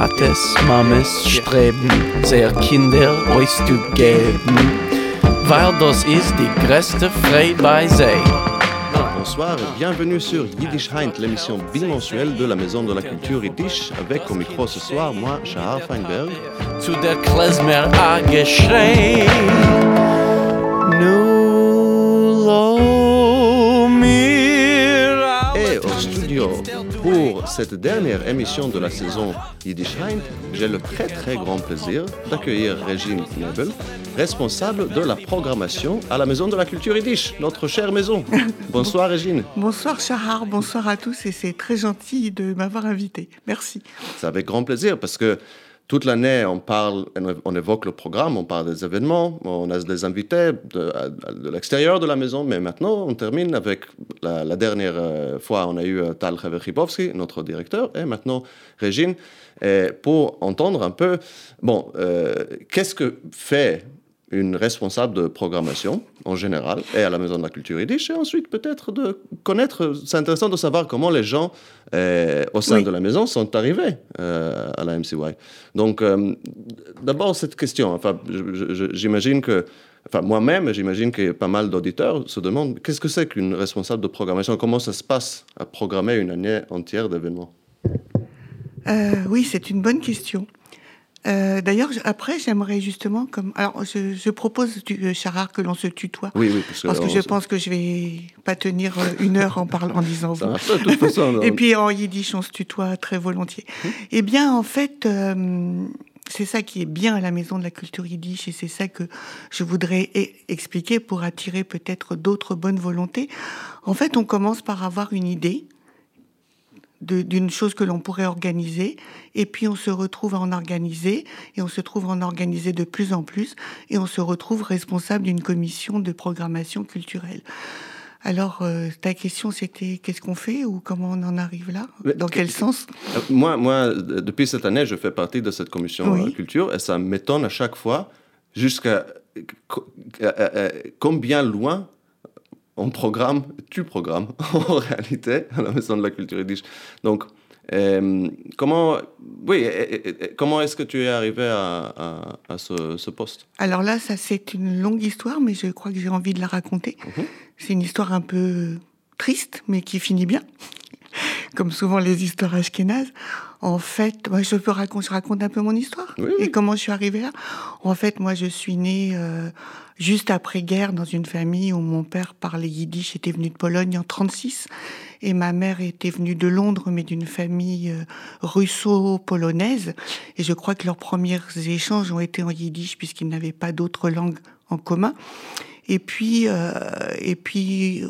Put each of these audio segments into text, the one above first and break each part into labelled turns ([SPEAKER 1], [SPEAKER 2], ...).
[SPEAKER 1] Tates, Mames streben, sehr Kinder euch zu geben, weil das ist die größte Freude bei sich.
[SPEAKER 2] Bonsoir et bienvenue sur Yiddish Heint, l'émission bimensuelle de la Maison de la Culture Yiddish, avec au micro ce soir, moi, Shahar Feinberg.
[SPEAKER 1] Zu der Klezmer a geschrei,
[SPEAKER 2] pour cette dernière émission de la saison Yiddish j'ai le très très grand plaisir d'accueillir Régine Nebel, responsable de la programmation à la Maison de la Culture Yiddish, notre chère maison. Bonsoir Régine.
[SPEAKER 3] Bonsoir Chahar, bonsoir à tous et c'est très gentil de m'avoir invité. Merci.
[SPEAKER 2] C'est avec grand plaisir parce que toute l'année, on parle, on évoque le programme, on parle des événements, on a des invités de, l'extérieur de la maison, mais maintenant, on termine avec la, dernière euh, fois, on a eu euh, Tal Kheverchibovski, notre directeur, et maintenant Régine, pour entendre un peu, bon, euh, qu'est-ce que fait une responsable de programmation en général et à la Maison de la Culture Yiddish et ensuite peut-être de connaître, c'est intéressant de savoir comment les gens euh, au sein
[SPEAKER 3] Oui.
[SPEAKER 2] de la maison sont arrivés euh, à la MCY. Donc euh, d'abord cette question, enfin j'imagine que, enfin moi-même j'imagine que pas mal d'auditeurs se demandent qu'est-ce que c'est qu'une responsable de programmation, comment ça se passe à programmer une année entière d'événements?
[SPEAKER 3] Oui, c'est une bonne question. Euh, D'ailleurs, après, j'aimerais justement, comme, alors, je, je propose, du, euh, Chahar, que l'on se tutoie,
[SPEAKER 2] Oui, oui, parce que,
[SPEAKER 3] parce que je pense que je vais pas tenir euh, une heure en parlant, en disant
[SPEAKER 2] ça
[SPEAKER 3] vous.
[SPEAKER 2] marche de toute façon.
[SPEAKER 3] Et puis en yiddish, on se tutoie très volontiers. Eh bien, en fait, euh, c'est ça qui est bien à la Maison de la Culture Yiddish et c'est ça que je voudrais e- expliquer pour attirer peut-être d'autres bonnes volontés. En fait, on commence par avoir une idée d'une chose que l'on pourrait organiser, et puis on se retrouve à en organiser, et on se trouve à en organiser de plus en plus, et on se retrouve responsable d'une commission de programmation culturelle. Alors, euh, ta question, c'était qu'est-ce qu'on fait ou comment on en arrive là? Dans
[SPEAKER 2] que-
[SPEAKER 3] quel sens?
[SPEAKER 2] Euh, Moi, moi, euh, depuis cette année, je fais partie de cette commission
[SPEAKER 3] Oui.
[SPEAKER 2] culture. Et ça m'étonne à chaque fois jusqu'à co- combien loin on programme, tu programmes en réalité à la Maison de la Culture Yiddish. Donc, euh, comment, oui, et- et- et- comment est-ce que tu es arrivé à, à- à ce, ce poste?
[SPEAKER 3] Alors là, ça c'est une longue histoire, mais je crois que j'ai envie de la raconter.
[SPEAKER 2] Mhm.
[SPEAKER 3] C'est une histoire un peu triste, mais qui finit bien, comme souvent les histoires ashkénazes. En fait, moi, je peux raconter, je raconte un peu mon histoire
[SPEAKER 2] Oui, oui.
[SPEAKER 3] et comment je suis arrivée là. En fait, moi, je suis née euh, juste après-guerre dans une famille où mon père parlait yiddish, était venu de Pologne en 36, et ma mère était venue de Londres, mais d'une famille euh, russo-polonaise. Et je crois que leurs premiers échanges ont été en yiddish puisqu'ils n'avaient pas d'autre langue en commun. Et puis, euh, et puis,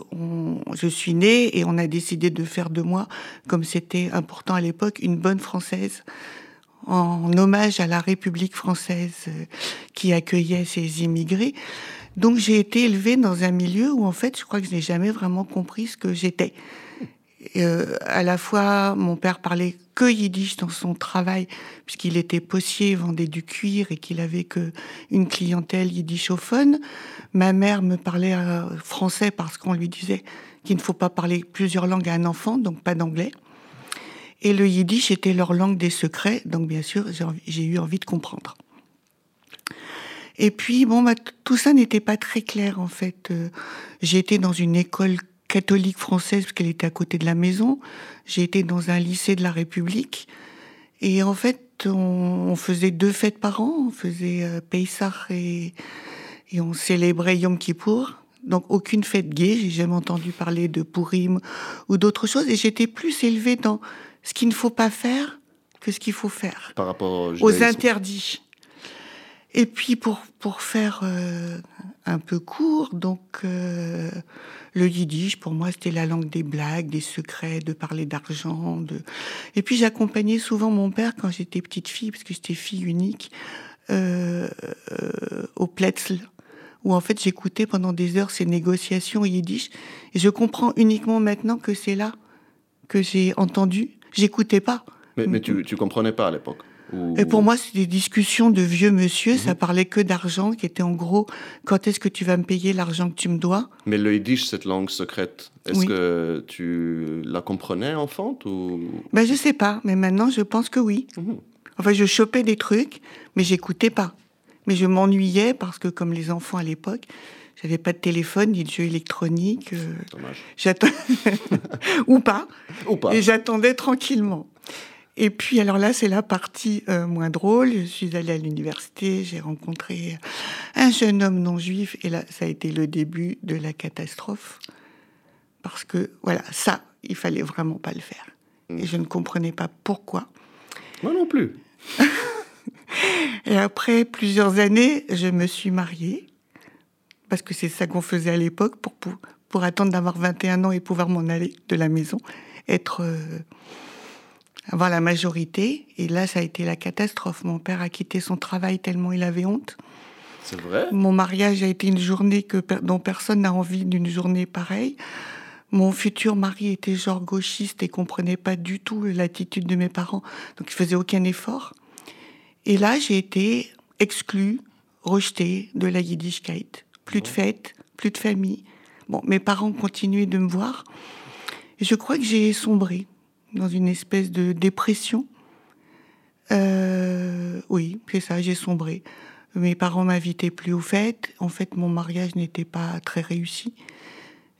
[SPEAKER 3] je suis née et on a décidé de faire de moi, comme c'était important à l'époque, une bonne française, en hommage à la République française euh, qui accueillait ces immigrés. Donc, j'ai été élevée dans un milieu où, en fait, je crois que je n'ai jamais vraiment compris ce que j'étais. Euh, à la fois, mon père parlait yiddish dans son travail, puisqu'il était postier, vendait du cuir et qu'il avait que une clientèle yiddishophone. Ma mère me parlait euh, français parce qu'on lui disait qu'il ne faut pas parler plusieurs langues à un enfant, donc pas d'anglais. Et le yiddish était leur langue des secrets, donc bien sûr, j'ai eu envie de comprendre. Et puis, bon, bah, tout ça n'était pas très clair, en fait. Euh, été dans une école catholique française, parce qu'elle était à côté de la maison. J'ai été dans un lycée de la République. Et en fait, on, on faisait deux fêtes par an. On faisait euh, Pessah et, et on célébrait Yom Kippour. Donc, aucune fête gay. J'ai jamais entendu parler de Purim ou d'autres choses. Et j'étais plus élevée dans ce qu'il ne faut pas faire que ce qu'il faut faire
[SPEAKER 2] par rapport au
[SPEAKER 3] aux interdits. Et puis pour pour faire euh, un peu court, donc euh, le yiddish pour moi c'était la langue des blagues, des secrets, de parler d'argent. De... Et puis j'accompagnais souvent mon père quand j'étais petite fille parce que j'étais fille unique euh, euh, au Pletzl où en fait j'écoutais pendant des heures ces négociations yiddish et je comprends uniquement maintenant que c'est là que j'ai entendu. J'écoutais pas.
[SPEAKER 2] Mais, mais tu ne comprenais pas à l'époque Ou-
[SPEAKER 3] Et pour moi, c'est des discussions de vieux monsieur. Ça
[SPEAKER 2] Mhm.
[SPEAKER 3] parlait que d'argent, qui était en gros, quand est-ce que tu vas me payer l'argent que tu me dois?
[SPEAKER 2] Mais le yiddish, cette langue secrète, est-ce
[SPEAKER 3] Oui.
[SPEAKER 2] que tu la comprenais enfant ou...
[SPEAKER 3] Ben je sais pas, mais maintenant je pense que oui.
[SPEAKER 2] Mhm.
[SPEAKER 3] Enfin, je chopais des trucs, mais j'écoutais pas. Mais je m'ennuyais parce que, comme les enfants à l'époque, j'avais pas de téléphone ni de jeu électronique. euh,
[SPEAKER 2] Dommage.
[SPEAKER 3] j'attends- ou pas.
[SPEAKER 2] Ou pas.
[SPEAKER 3] Et j'attendais tranquillement. Et puis, alors là, c'est la partie euh, moins drôle. Je suis allée à l'université, j'ai rencontré un jeune homme non juif, et là, ça a été le début de la catastrophe. Parce que, voilà, ça, il fallait vraiment pas le faire. Et je ne comprenais pas pourquoi.
[SPEAKER 2] Moi non plus.
[SPEAKER 3] Et après plusieurs années, je me suis mariée, parce que c'est ça qu'on faisait à l'époque, pour, pour, pour attendre d'avoir 21 ans et pouvoir m'en aller de la maison, être, euh, avoir la majorité. Et là, ça a été la catastrophe. Mon père a quitté son travail tellement il avait honte.
[SPEAKER 2] C'est vrai?
[SPEAKER 3] Mon mariage a été une journée que, dont personne n'a envie d'une journée pareille. Mon futur mari était genre gauchiste et comprenait pas du tout l'attitude de mes parents, donc il faisait aucun effort. Et là, j'ai été exclue, rejetée de la Yiddishkeit. Plus de fêtes, plus de famille. Bon, mes parents continuaient de me voir. Et je crois que j'ai sombré dans une espèce de dépression. Euh, oui, c'est ça, j'ai sombré. Mes parents m'invitaient plus aux fêtes. En fait, mon mariage n'était pas très réussi.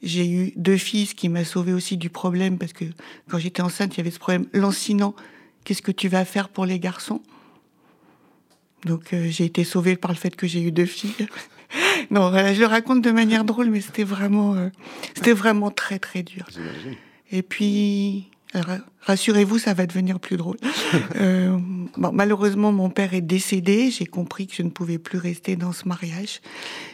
[SPEAKER 3] J'ai eu deux fils qui m'a sauvé aussi du problème parce que quand j'étais enceinte, il y avait ce problème lancinant. Qu'est-ce que tu vas faire pour les garçons? Donc euh, j'ai été sauvée par le fait que j'ai eu deux filles. non, voilà, je le raconte de manière drôle, mais c'était vraiment, euh, c'était vraiment très très dur. Et puis, rassurez-vous, ça va devenir plus drôle. Euh, bon, malheureusement, mon père est décédé. J'ai compris que je ne pouvais plus rester dans ce mariage.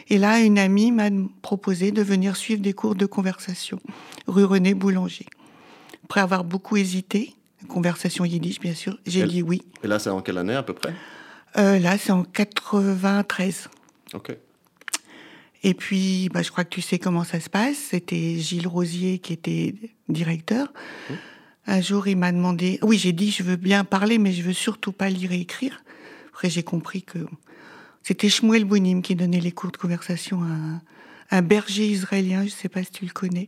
[SPEAKER 3] Et là, une amie m'a proposé de venir suivre des cours de conversation, rue René Boulanger. Après avoir beaucoup hésité, conversation yiddish, bien sûr, j'ai dit oui.
[SPEAKER 2] Et là, c'est en quelle année à peu près?
[SPEAKER 3] Euh, là, c'est en 93.
[SPEAKER 2] Ok.
[SPEAKER 3] Et puis, bah, je crois que tu sais comment ça se passe. C'était Gilles Rosier qui était directeur. Un jour, il m'a demandé. Oui, j'ai dit, je veux bien parler, mais je veux surtout pas lire et écrire. Après, j'ai compris que c'était Shmuel Bounim qui donnait les cours de conversation à un, un berger israélien. Je sais pas si tu le connais.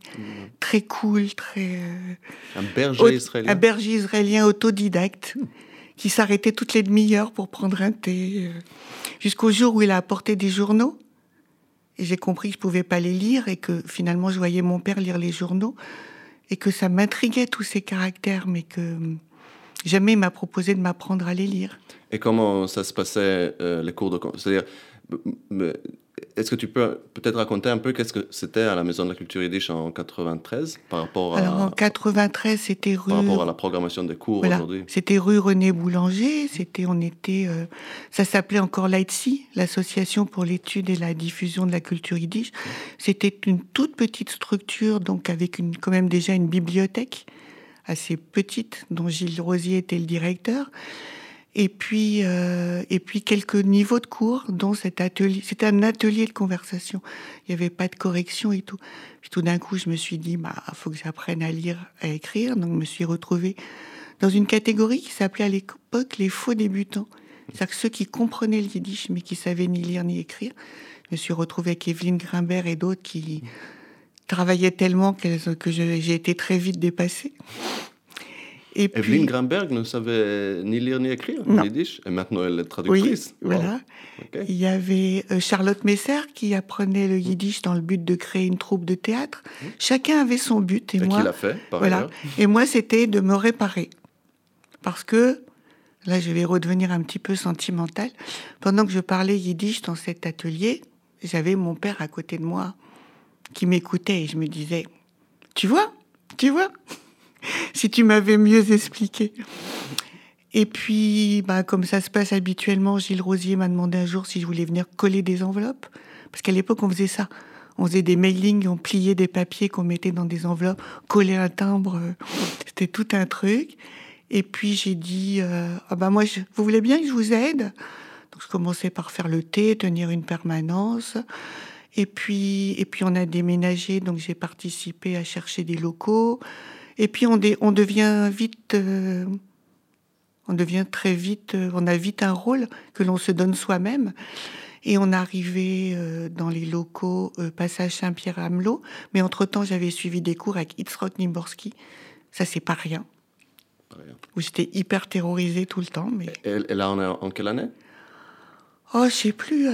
[SPEAKER 3] Très cool, très. euh,
[SPEAKER 2] Un berger israélien.
[SPEAKER 3] Un berger israélien autodidacte qui s'arrêtait toutes les demi-heures pour prendre un thé. euh, Jusqu'au jour où il a apporté des journaux. Et j'ai compris que je pouvais pas les lire et que finalement je voyais mon père lire les journaux et que ça m'intriguait tous ces caractères, mais que jamais il m'a proposé de m'apprendre à les lire.
[SPEAKER 2] Et comment ça se passait, euh, les cours de... C'est-à-dire, est-ce que tu peux peut-être raconter un peu qu'est-ce que c'était à la Maison de la Culture Yiddish en 93 par rapport à,
[SPEAKER 3] Alors en 93, c'était rue.
[SPEAKER 2] par rapport à la programmation des cours
[SPEAKER 3] Voilà,
[SPEAKER 2] aujourd'hui?
[SPEAKER 3] C'était rue René Boulanger. C'était, on était, euh, ça s'appelait encore l'AITSI, l'Association pour l'étude et la diffusion de la culture yiddish. C'était une toute petite structure, donc avec une, quand même déjà une bibliothèque assez petite, dont Gilles Rosier était le directeur. Et puis, euh, et puis quelques niveaux de cours, dont cet atelier. C'était un atelier de conversation. Il n'y avait pas de correction et tout. Puis tout d'un coup, je me suis dit, bah, faut que j'apprenne à lire, à écrire. Donc, je me suis retrouvée dans une catégorie qui s'appelait à l'époque les faux débutants. C'est-à-dire que ceux qui comprenaient le yiddish, mais qui savaient ni lire ni écrire. Je me suis retrouvée avec Evelyne Grimbert et d'autres qui travaillaient tellement qu'elles- que j'ai été très vite dépassée. Et
[SPEAKER 2] Evelyne Gramberg ne savait ni lire ni écrire en yiddish, et maintenant elle est
[SPEAKER 3] oui,
[SPEAKER 2] traductrice.
[SPEAKER 3] voilà. Il y avait euh, Charlotte Messer qui apprenait le yiddish dans le but de créer une troupe de théâtre. Chacun avait son but et,
[SPEAKER 2] Et
[SPEAKER 3] moi,
[SPEAKER 2] qui l'a fait, par
[SPEAKER 3] voilà.
[SPEAKER 2] ailleurs
[SPEAKER 3] Et moi, c'était de me réparer. Parce que, là, je vais redevenir un petit peu sentimentale. Pendant que je parlais yiddish dans cet atelier, j'avais mon père à côté de moi qui m'écoutait et je me disais, tu vois, tu vois, si tu m'avais mieux expliqué. Et puis, bah, comme ça se passe habituellement, Gilles Rosier m'a demandé un jour si je voulais venir coller des enveloppes. Parce qu'à l'époque, on faisait ça. On faisait des mailings, on pliait des papiers qu'on mettait dans des enveloppes, collait un timbre. euh, C'était tout un truc. Et puis j'ai dit, euh, ah bah moi, je- vous voulez bien que je vous aide? Donc je commençais par faire le thé, tenir une permanence. Et puis, et puis on a déménagé, donc j'ai participé à chercher des locaux. Et puis on, dé- on devient vite, euh, on devient très vite, euh, on a vite un rôle que l'on se donne soi-même. Et on arrivait euh, dans les locaux euh, Passage Saint-Pierre-Amelot. Mais entre-temps, j'avais suivi des cours avec Itzrok Nimborski. Ça, c'est pas rien. où j'étais hyper terrorisée tout le temps. Mais...
[SPEAKER 2] Et, là, on est en quelle année?
[SPEAKER 3] Oh, je sais plus,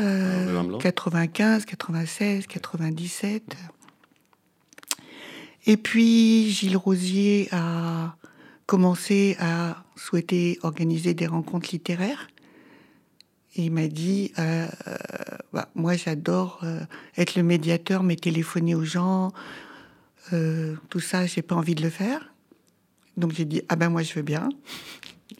[SPEAKER 3] 95, 96, 97. Et puis, Gilles Rosier a commencé à souhaiter organiser des rencontres littéraires. Et il m'a dit, euh, euh, bah, moi j'adore euh, être le médiateur, mais téléphoner aux gens, tout ça, j'ai pas envie de le faire. Donc j'ai dit, ah ben moi je veux bien.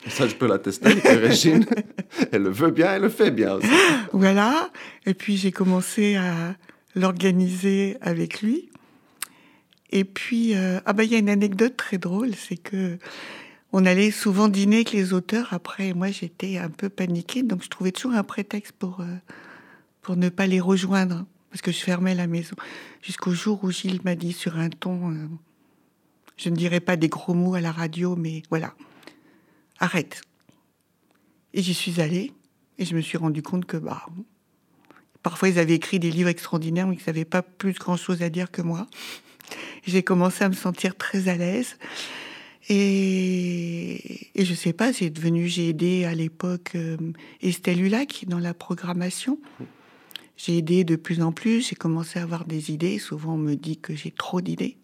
[SPEAKER 2] Ça, je peux l'attester, Régine. elle le veut bien, elle le fait bien aussi.
[SPEAKER 3] Voilà. Et puis j'ai commencé à l'organiser avec lui. Et puis, ah ben il y a une anecdote très drôle, c'est que on allait souvent dîner avec les auteurs. Après, moi, j'étais un peu paniquée, donc je trouvais toujours un prétexte pour, euh, pour ne pas les rejoindre, parce que je fermais la maison. Jusqu'au jour où Gilles m'a dit sur un ton, euh, je ne dirais pas des gros mots à la radio, mais voilà, arrête. Et j'y suis allée, et je me suis rendu compte que, bah, parfois ils avaient écrit des livres extraordinaires, mais qu'ils n'avaient pas plus grand-chose à dire que moi. J'ai commencé à me sentir très à l'aise. Et, et je sais pas, c'est devenu, j'ai aidé à l'époque euh, Estelle Hulac dans la programmation. J'ai aidé de plus en plus, j'ai commencé à avoir des idées. Souvent, on me dit que j'ai trop d'idées.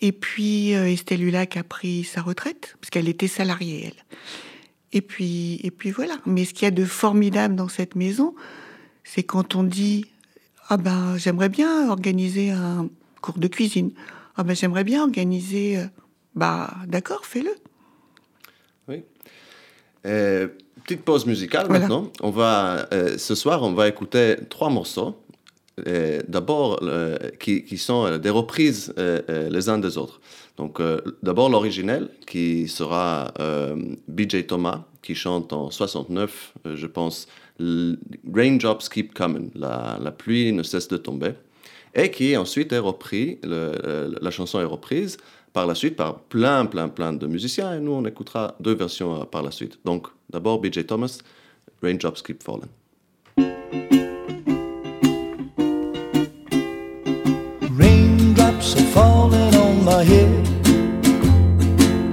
[SPEAKER 3] Et puis, euh, Estelle Hulac a pris sa retraite, parce qu'elle était salariée, elle. Et puis, et puis voilà. Mais ce qu'il y a de formidable dans cette maison, c'est quand on dit Ah ben, j'aimerais bien organiser un cours de cuisine. Ah ben, j'aimerais bien organiser. Euh, bah, d'accord, fais-le.
[SPEAKER 2] Oui. Euh, petite pause musicale maintenant. On va, euh, ce soir, on va écouter trois morceaux. Euh, d'abord, qui, qui, sont des reprises les uns des autres. Donc, d'abord l'originel, qui sera BJ Thomas, qui chante en 69, je pense, Raindrops Keep Coming, la, la, pluie ne cesse de tomber, et qui ensuite est repris, la chanson est reprise par la suite par plein, plein, plein de musiciens. Et nous, on écoutera deux versions euh, par la suite. Donc, d'abord, B.J. Thomas, Raindrops Keep Falling.
[SPEAKER 4] Raindrops are falling on my head.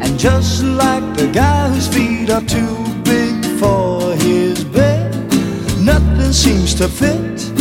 [SPEAKER 4] And just like the guy whose feet are too big for his bed, nothing seems to fit.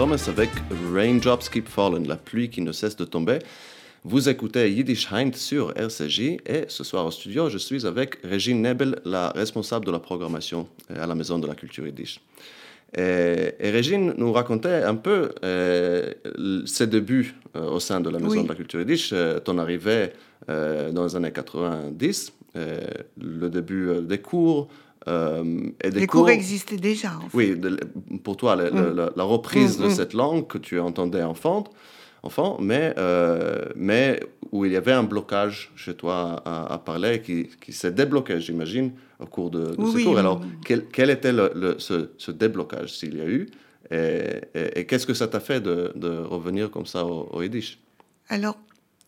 [SPEAKER 2] Thomas avec Raindrops Keep Falling, la pluie qui ne cesse de tomber. Vous écoutez Yiddish Heint sur RCJ et ce soir au studio, je suis avec Régine Nebel, la responsable de la programmation à la Maison de la Culture Yiddish. Et, Régine nous racontait un peu euh, ses débuts euh, au sein de la Maison de la Culture Yiddish, euh, ton arrivée dans les années 90, le début des cours,
[SPEAKER 3] euh, et des les cours, existaient déjà.
[SPEAKER 2] Oui, pour toi, mm. la, reprise de mm, mm. cette langue que tu entendais enfant, enfant mais, euh, mais où il y avait un blocage chez toi à, parler qui, qui s'est débloqué, j'imagine, au cours de, ce cours. Alors, quel, quel était le, ce, déblocage, s'il y a eu? Et, et, qu'est-ce que ça t'a fait de, de, revenir comme ça au, au Yiddish?
[SPEAKER 3] Alors,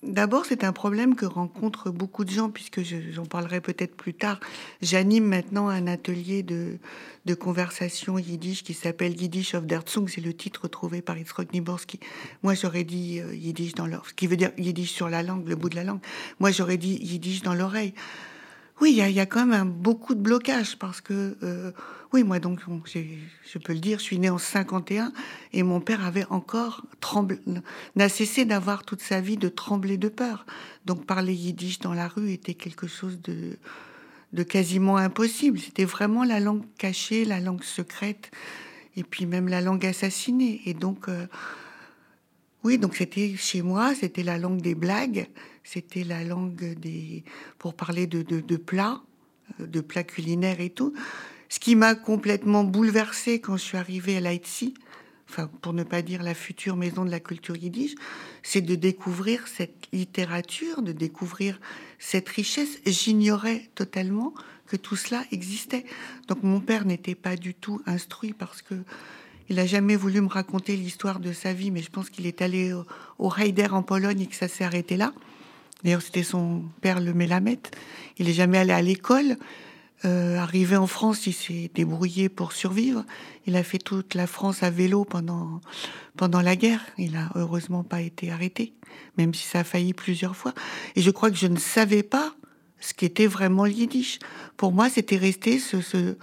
[SPEAKER 3] D'abord, c'est un problème que rencontrent beaucoup de gens, puisque j'en parlerai peut-être plus tard. J'anime maintenant un atelier de, de conversation yiddish qui s'appelle Yiddish of der Zung. C'est le titre trouvé par Yitzhak Niborski. Moi, j'aurais dit euh, Yiddish dans l'oreille, ce qui veut dire Yiddish sur la langue, le bout de la langue. Moi, j'aurais dit Yiddish dans l'oreille. Oui, il y, a quand même beaucoup de blocages parce que, euh, oui, moi donc, je peux le dire, je suis née en 51 et mon père avait encore tremblé, n'a cessé d'avoir toute sa vie de trembler de peur. Donc parler yiddish dans la rue était quelque chose de, quasiment impossible. C'était vraiment la langue cachée, la langue secrète et puis même la langue assassinée. Et donc, euh, oui, donc c'était chez moi, c'était la langue des blagues c'était la langue des pour parler de, de, plats, euh, de plats culinaires et tout. Ce qui m'a complètement bouleversée quand je suis arrivée à Leipzig, enfin pour ne pas dire la future maison de la culture yiddish, c'est de découvrir cette littérature, de découvrir cette richesse. J'ignorais totalement que tout cela existait. Donc mon père n'était pas du tout instruit parce que il n'a jamais voulu me raconter l'histoire de sa vie, mais je pense qu'il est allé au, au Heider en Pologne et que ça s'est arrêté là. D'ailleurs, c'était son père, le Mélamette. Il n'est jamais allé à l'école. Euh, arrivé en France, il s'est débrouillé pour survivre. Il a fait toute la France à vélo pendant, pendant la guerre. Il a heureusement pas été arrêté, même si ça a failli plusieurs fois. Et je crois que je ne savais pas ce qu'était vraiment le yiddish. Pour moi, c'était resté ce, ce,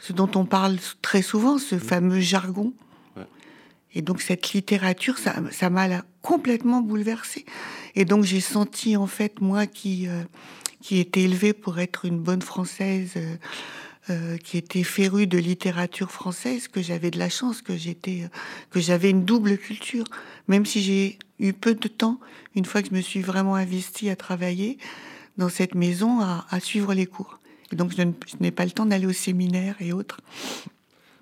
[SPEAKER 3] ce, dont on parle très souvent, ce fameux jargon. Et donc cette littérature, ça m'a complètement bouleversée. Et donc j'ai senti en fait moi qui euh, qui était élevée pour être une bonne française, euh, euh, qui était férue de littérature française, que j'avais de la chance, que j'étais, que j'avais une double culture, même si j'ai eu peu de temps, une fois que je me suis vraiment investie à travailler dans cette maison, à, à suivre les cours. Et donc je n'ai pas le temps d'aller au séminaire et autres.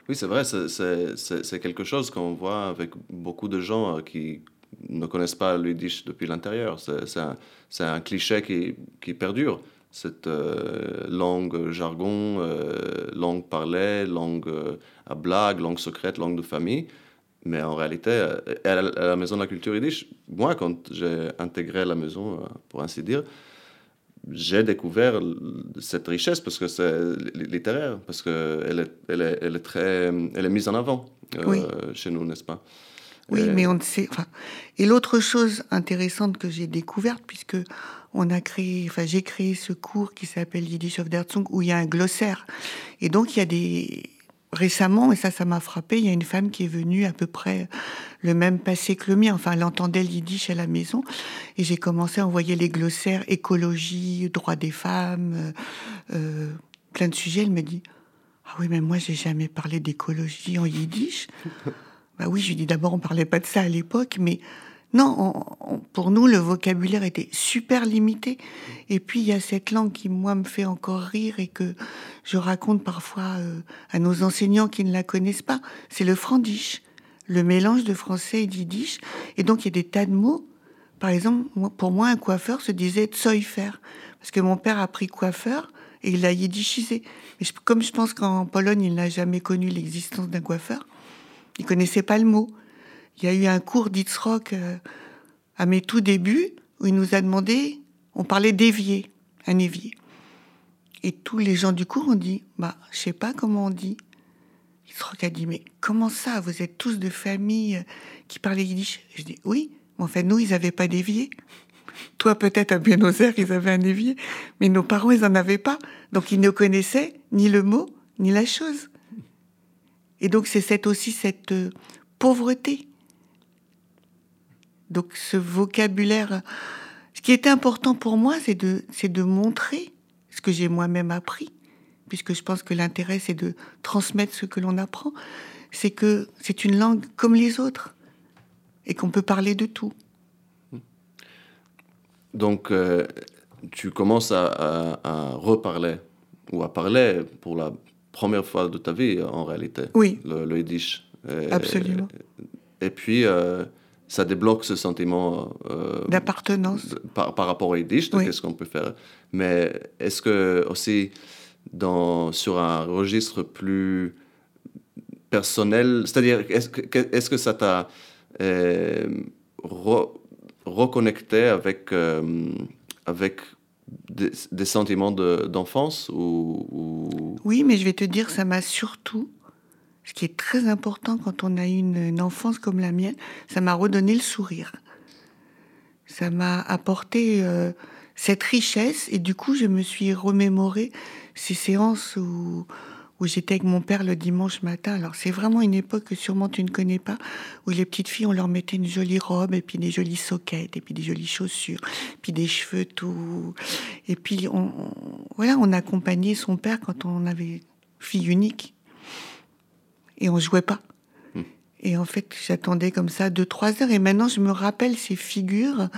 [SPEAKER 2] Oui, c'est vrai, c'est quelque chose qu'on voit avec beaucoup de gens qui ne connaissent pas le yiddish depuis l'intérieur. C'est un, un, cliché qui, qui perdure. Cette euh, langue jargon, euh, langue parlée, langue euh, à blague, langue secrète, langue de famille. Mais en réalité, à la, Maison de la Culture Yiddish, moi, quand j'ai intégré la maison, pour ainsi dire, j'ai découvert cette richesse parce que c'est littéraire, parce qu'elle est, elle est, elle est, très, elle est mise en avant chez nous, n'est-ce pas?
[SPEAKER 3] Oui, mais on ne sait. Enfin, et l'autre chose intéressante que j'ai découverte, puisque on a créé, enfin, j'ai créé ce cours qui s'appelle Yiddish of der Zung, où il y a un glossaire. Et donc, il y a des récemment, et ça, ça m'a frappé, il y a une femme qui est venue à peu près le même passé que le mien. Enfin, elle entendait le yiddish à la maison. Et j'ai commencé à envoyer les glossaires écologie, droits des femmes, euh, euh, plein de sujets. Elle me dit, ah oui, mais moi, j'ai jamais parlé d'écologie en yiddish. Bah oui, je dis d'abord, on parlait pas de ça à l'époque, mais non, pour nous, le vocabulaire était super limité. Et puis, il y a cette langue qui, moi, me fait encore rire et que je raconte parfois euh, à nos enseignants qui ne la connaissent pas. C'est le frandish, le mélange de français et d'yiddish. Et donc, il y a des tas de mots. Par exemple, pour moi, un coiffeur se disait tsoifer, parce que mon père a pris coiffeur et il l'a yiddishisé. Mais comme je pense qu'en Pologne, il n'a jamais connu l'existence d'un coiffeur, il connaissait pas le mot. Il y a eu un cours d'Itzrock euh, à mes tout débuts où il nous a demandé, on parlait d'évier, un évier. Et tous les gens du cours ont dit, bah, je sais pas comment on dit. Itzrock a dit, mais comment ça, vous êtes tous de famille euh, qui parlaient yiddish? Je dis, oui, mais en fait, nous, ils n'avaient pas d'évier. Toi, peut-être à Buenos Aires, ils avaient un évier, mais nos parents, ils en avaient pas. Donc, ils ne connaissaient ni le mot, ni la chose. Et donc c'est aussi cette euh, pauvreté. Donc ce vocabulaire, ce qui était important pour moi, c'est de, montrer ce que j'ai moi-même appris, puisque je pense que l'intérêt, c'est de transmettre ce que l'on apprend, c'est que c'est une langue comme les autres, et qu'on peut parler de tout.
[SPEAKER 2] Donc, euh, tu commences à reparler, ou à parler pour la première fois de ta vie, en réalité,
[SPEAKER 3] Oui,
[SPEAKER 2] le, le yiddish. Et-
[SPEAKER 3] absolument.
[SPEAKER 2] Et puis, euh, ça débloque ce sentiment euh,
[SPEAKER 3] D'appartenance.
[SPEAKER 2] par, par rapport au yiddish,
[SPEAKER 3] Oui.
[SPEAKER 2] qu'est-ce qu'on peut faire. Mais est-ce que aussi, dans, sur un registre plus personnel, c'est-à-dire, est-ce que, est-ce que ça t'a euh, re- reconnecté avec, avec des, sentiments de- d'enfance ou, ou-
[SPEAKER 3] Oui, mais je vais te dire, ça m'a surtout, ce qui est très important quand on a une, une enfance comme la mienne, ça m'a redonné le sourire. Ça m'a apporté euh, cette richesse et du coup, je me suis remémoré ces séances où, où j'étais avec mon père le dimanche matin. Alors, c'est vraiment une époque que sûrement tu ne connais pas, où les petites filles, on leur mettait une jolie robe et puis des jolies soquettes et puis des jolies chaussures, puis des cheveux tout. Et puis, on, on- voilà, on accompagnait son père quand on avait fille unique. Et on jouait pas. Et en fait, j'attendais comme ça deux, trois heures. Et maintenant, je me rappelle ces figures,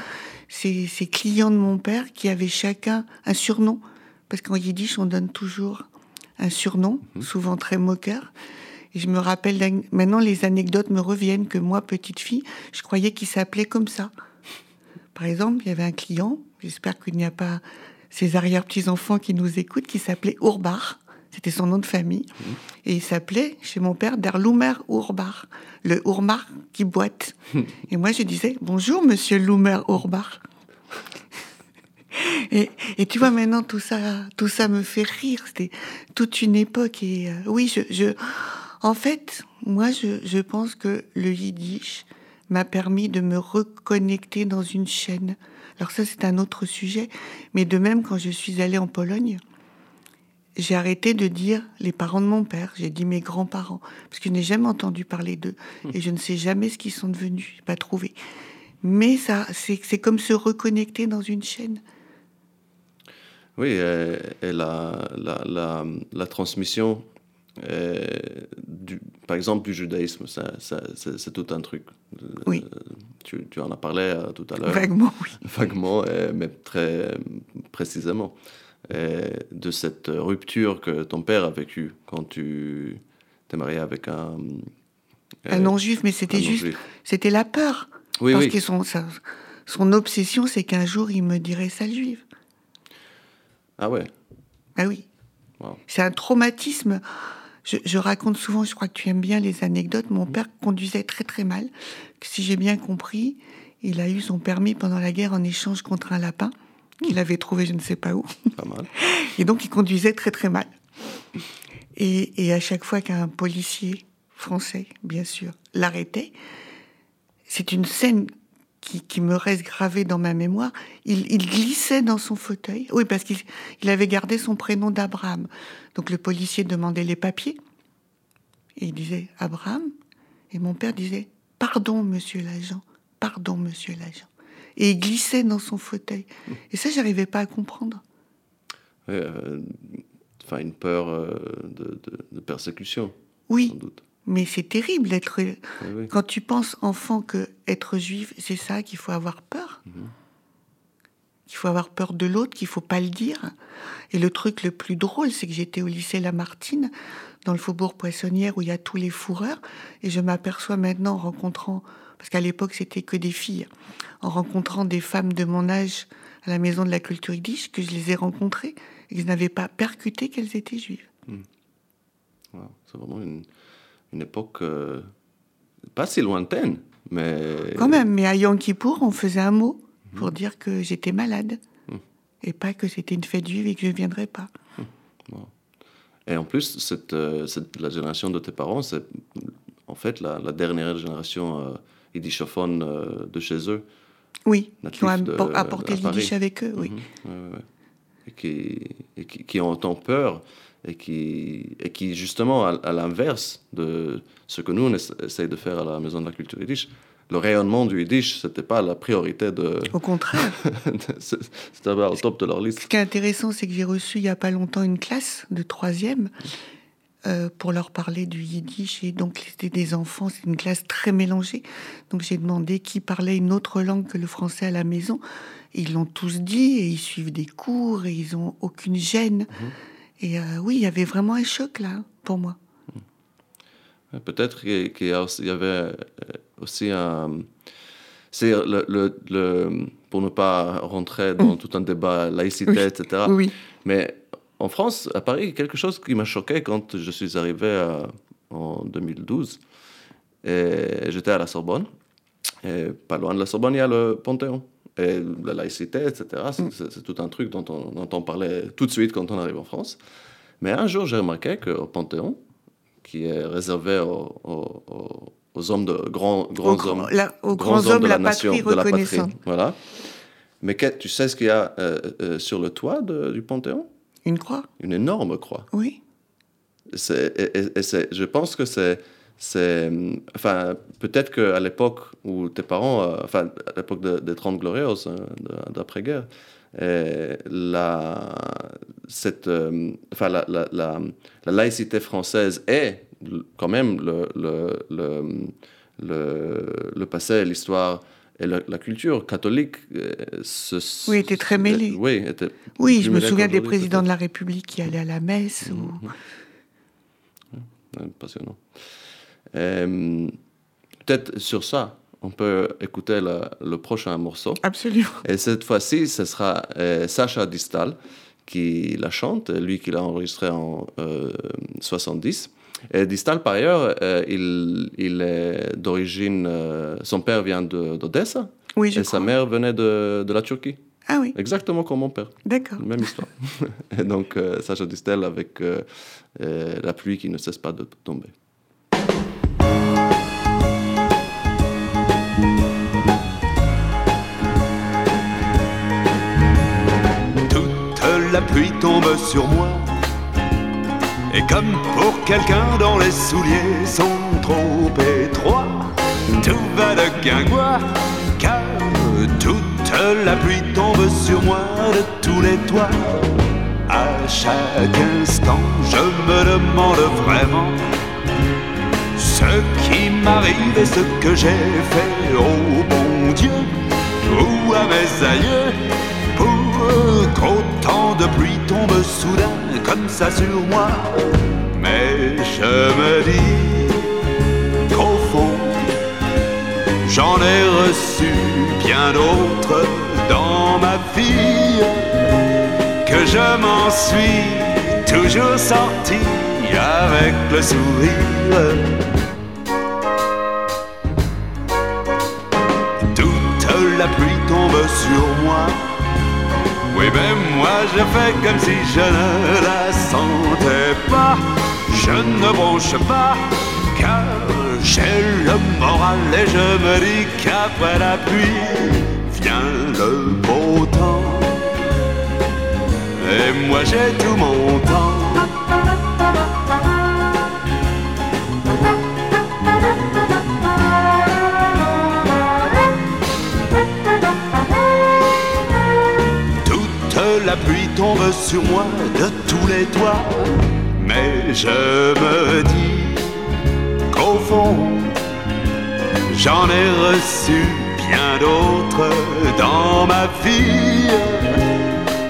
[SPEAKER 3] ces, ces clients de mon père qui avaient chacun un surnom. Parce qu'en yiddish, on donne toujours un surnom, souvent très moqueur. Et je me rappelle, maintenant, les anecdotes me reviennent que moi, petite fille, je croyais qu'il s'appelait comme ça. Par exemple, il y avait un client, j'espère qu'il n'y a pas ses arrière-petits-enfants qui nous écoutent, qui s'appelait Urbach. C'était son nom de famille. Et il s'appelait, chez mon père, Der Lumer Urbach. Le Urbach qui boite. Et moi, je disais, bonjour, monsieur Lumer Urbach. Et, et tu vois, maintenant, tout ça, tout ça me fait rire. C'était toute une époque. Et euh, oui, je, je, en fait, moi, je, je pense que le yiddish m'a permis de me reconnecter dans une chaîne. Alors ça, c'est un autre sujet. Mais de même, quand je suis allée en Pologne, j'ai arrêté de dire les parents de mon père, j'ai dit mes grands-parents, parce que je n'ai jamais entendu parler d'eux et je ne sais jamais ce qu'ils sont devenus, pas trouvé. Mais ça, c'est comme se reconnecter dans une chaîne.
[SPEAKER 2] Oui, et, et la, la, la, la transmission, euh, du, par exemple, du judaïsme, ça, ça- c'est c'est tout un truc. Euh,
[SPEAKER 3] Oui.
[SPEAKER 2] Tu, tu en as parlé euh, tout à l'heure.
[SPEAKER 3] Vaguement, oui.
[SPEAKER 2] Vaguement, euh, mais très précisément. Et de cette rupture que ton père a vécue quand tu t'es marié avec un...
[SPEAKER 3] Un
[SPEAKER 2] euh,
[SPEAKER 3] non-juif, mais c'était juste,
[SPEAKER 2] non-juif.
[SPEAKER 3] c'était la peur.
[SPEAKER 2] Oui,
[SPEAKER 3] Parce
[SPEAKER 2] oui.
[SPEAKER 3] que son, son obsession, c'est qu'un jour, il me dirait sale juive.
[SPEAKER 2] Ah ouais.
[SPEAKER 3] Ah oui.
[SPEAKER 2] Wow.
[SPEAKER 3] C'est un traumatisme. Je, je raconte souvent, je crois que tu aimes bien les anecdotes. Mon père conduisait très très mal. Si j'ai bien compris, il a eu son permis pendant la guerre en échange contre un lapin qu'il avait trouvé je ne sais pas où.
[SPEAKER 2] Pas mal.
[SPEAKER 3] Et donc, il conduisait très très mal. Et, et à chaque fois qu'un policier français, bien sûr, l'arrêtait, c'est une scène qui, qui me reste gravée dans ma mémoire. Il, il glissait dans son fauteuil. Oui, parce qu'il il avait gardé son prénom d'Abraham. Donc le policier demandait les papiers. Et il disait Abraham? Et mon père disait Pardon, monsieur l'agent. Pardon, monsieur l'agent. Et il glissait dans son fauteuil. Et ça, j'arrivais pas à comprendre.
[SPEAKER 2] Euh, Enfin, une peur euh, de, de- de persécution,
[SPEAKER 3] Oui,
[SPEAKER 2] sans doute.
[SPEAKER 3] Mais c'est terrible d'être.
[SPEAKER 2] Oui.
[SPEAKER 3] Quand tu penses enfant que être juif, c'est ça qu'il faut avoir peur. Qu'il faut avoir peur de l'autre, qu'il faut pas le dire. Et le truc le plus drôle, c'est que j'étais au lycée Lamartine, dans le faubourg Poissonnière, où il y a tous les fourreurs, et je m'aperçois maintenant en rencontrant, parce qu'à l'époque c'était que des filles, en rencontrant des femmes de mon âge à la maison de la culture yiddish, que je les ai rencontrées et que je n'avais pas percuté qu'elles étaient juives.
[SPEAKER 2] Wow, C'est vraiment une, une époque euh, pas si lointaine, mais...
[SPEAKER 3] Quand même, mais à Yom Kippour, on faisait un mot pour dire que j'étais malade. Et pas que c'était une fête juive et que je ne viendrais pas.
[SPEAKER 2] Et en plus, cette, euh, cette- la génération de tes parents, c'est en fait la, la dernière génération yiddishophone euh, de chez eux.
[SPEAKER 3] Oui, qui ont apporté le yiddish avec eux, oui.
[SPEAKER 2] Mhm, ouais, ouais, ouais. Et, qui, et qui, qui ont autant peur. Et qui, et qui justement, à, à l'inverse de ce que nous, on essa- essaye de faire à la Maison de la Culture Yiddish, le rayonnement du Yiddish, c'était pas la priorité de...
[SPEAKER 3] Au contraire.
[SPEAKER 2] c'était pas au top de leur liste.
[SPEAKER 3] Ce qui est intéressant, c'est que j'ai reçu il y a pas longtemps une classe de troisième euh, pour leur parler du yiddish. Et donc, c'était des enfants, c'est une classe très mélangée. Donc, j'ai demandé qui parlait une autre langue que le français à la maison. Et ils l'ont tous dit et ils suivent des cours et ils ont aucune gêne. Et euh, oui, il y avait vraiment un choc là, pour moi.
[SPEAKER 2] Peut-être qu'il y, avait euh, aussi un... C'est le, le, le- pour ne pas rentrer dans tout un débat laïcité,
[SPEAKER 3] Oui.
[SPEAKER 2] etc.
[SPEAKER 3] Oui.
[SPEAKER 2] Mais en France, à Paris, quelque chose qui m'a choqué quand je suis arrivé à- en 2012. Et j'étais à la Sorbonne. Et pas loin de la Sorbonne, il y a le Panthéon. Et la laïcité, etc. c'est- C'est tout un truc dont on entend parler tout de suite quand on arrive en France. Mais un jour, j'ai remarqué qu'au Panthéon, qui est réservé aux, aux- hommes de grands, grands
[SPEAKER 3] Aux
[SPEAKER 2] hommes,
[SPEAKER 3] la- aux grands hommes de la patrie
[SPEAKER 2] de la patrie, voilà. Mais que- tu sais ce qu'il y a euh, euh, sur le toit de- du Panthéon?
[SPEAKER 3] Une croix?
[SPEAKER 2] Une énorme croix.
[SPEAKER 3] Oui.
[SPEAKER 2] Et- et- et c'est- je pense que c'est, c'est, enfin, peut-être qu'à l'époque où tes parents, euh, enfin, à l'époque de- des Trente Glorieuses, euh, de- d'après-guerre, euh, la, cette, euh, enfin, la, la, la, la laïcité française est quand même le, le, le, le, le passé, l'histoire et la, la culture catholique. euh, se-
[SPEAKER 3] Oui, était très mêlée.
[SPEAKER 2] Oui, était
[SPEAKER 3] Oui, je me souviens des présidents de la République qui allaient à la messe. ou...
[SPEAKER 2] Ouais, Passionnant. Euh, Peut-être sur ça, on peut écouter le, le prochain morceau.
[SPEAKER 3] Absolument.
[SPEAKER 2] Et cette fois-ci, ce sera euh, Sacha Distal qui la chante, lui qui l'a enregistré en euh, 70. Et Distal, par ailleurs, euh, il, il est d'origine. euh, son père vient de- d'Odessa
[SPEAKER 3] Oui, je
[SPEAKER 2] et sa mère venait de, de la Turquie.
[SPEAKER 3] Ah oui,
[SPEAKER 2] Exactement comme mon père.
[SPEAKER 3] d'accord.
[SPEAKER 2] Même histoire. et donc, euh, Sacha Distel avec euh, euh, la pluie qui ne cesse pas de tomber.
[SPEAKER 5] Pluie tombe sur moi. Et comme pour quelqu'un dont les souliers sont trop étroits, tout va de guingois, car toute la pluie tombe sur moi de tous les toits. À chaque instant, je me demande vraiment ce qui m'arrive et ce que j'ai fait au bon Dieu ou à mes aïeux pour qu'autant de pluie tombe soudain comme ça sur moi. Mais je me dis qu'au fond, j'en ai reçu bien d'autres dans ma vie, que je m'en suis toujours sorti avec le sourire. Toute la pluie tombe sur moi. Oui, ben moi je fais comme si je ne la sentais pas. Je ne bronche pas, car j'ai le moral et je me dis qu'après la pluie vient le beau temps. Et moi j'ai tout mon temps. Tombe sur moi de tous les toits. Mais je me dis qu'au fond, j'en ai reçu bien d'autres dans ma vie.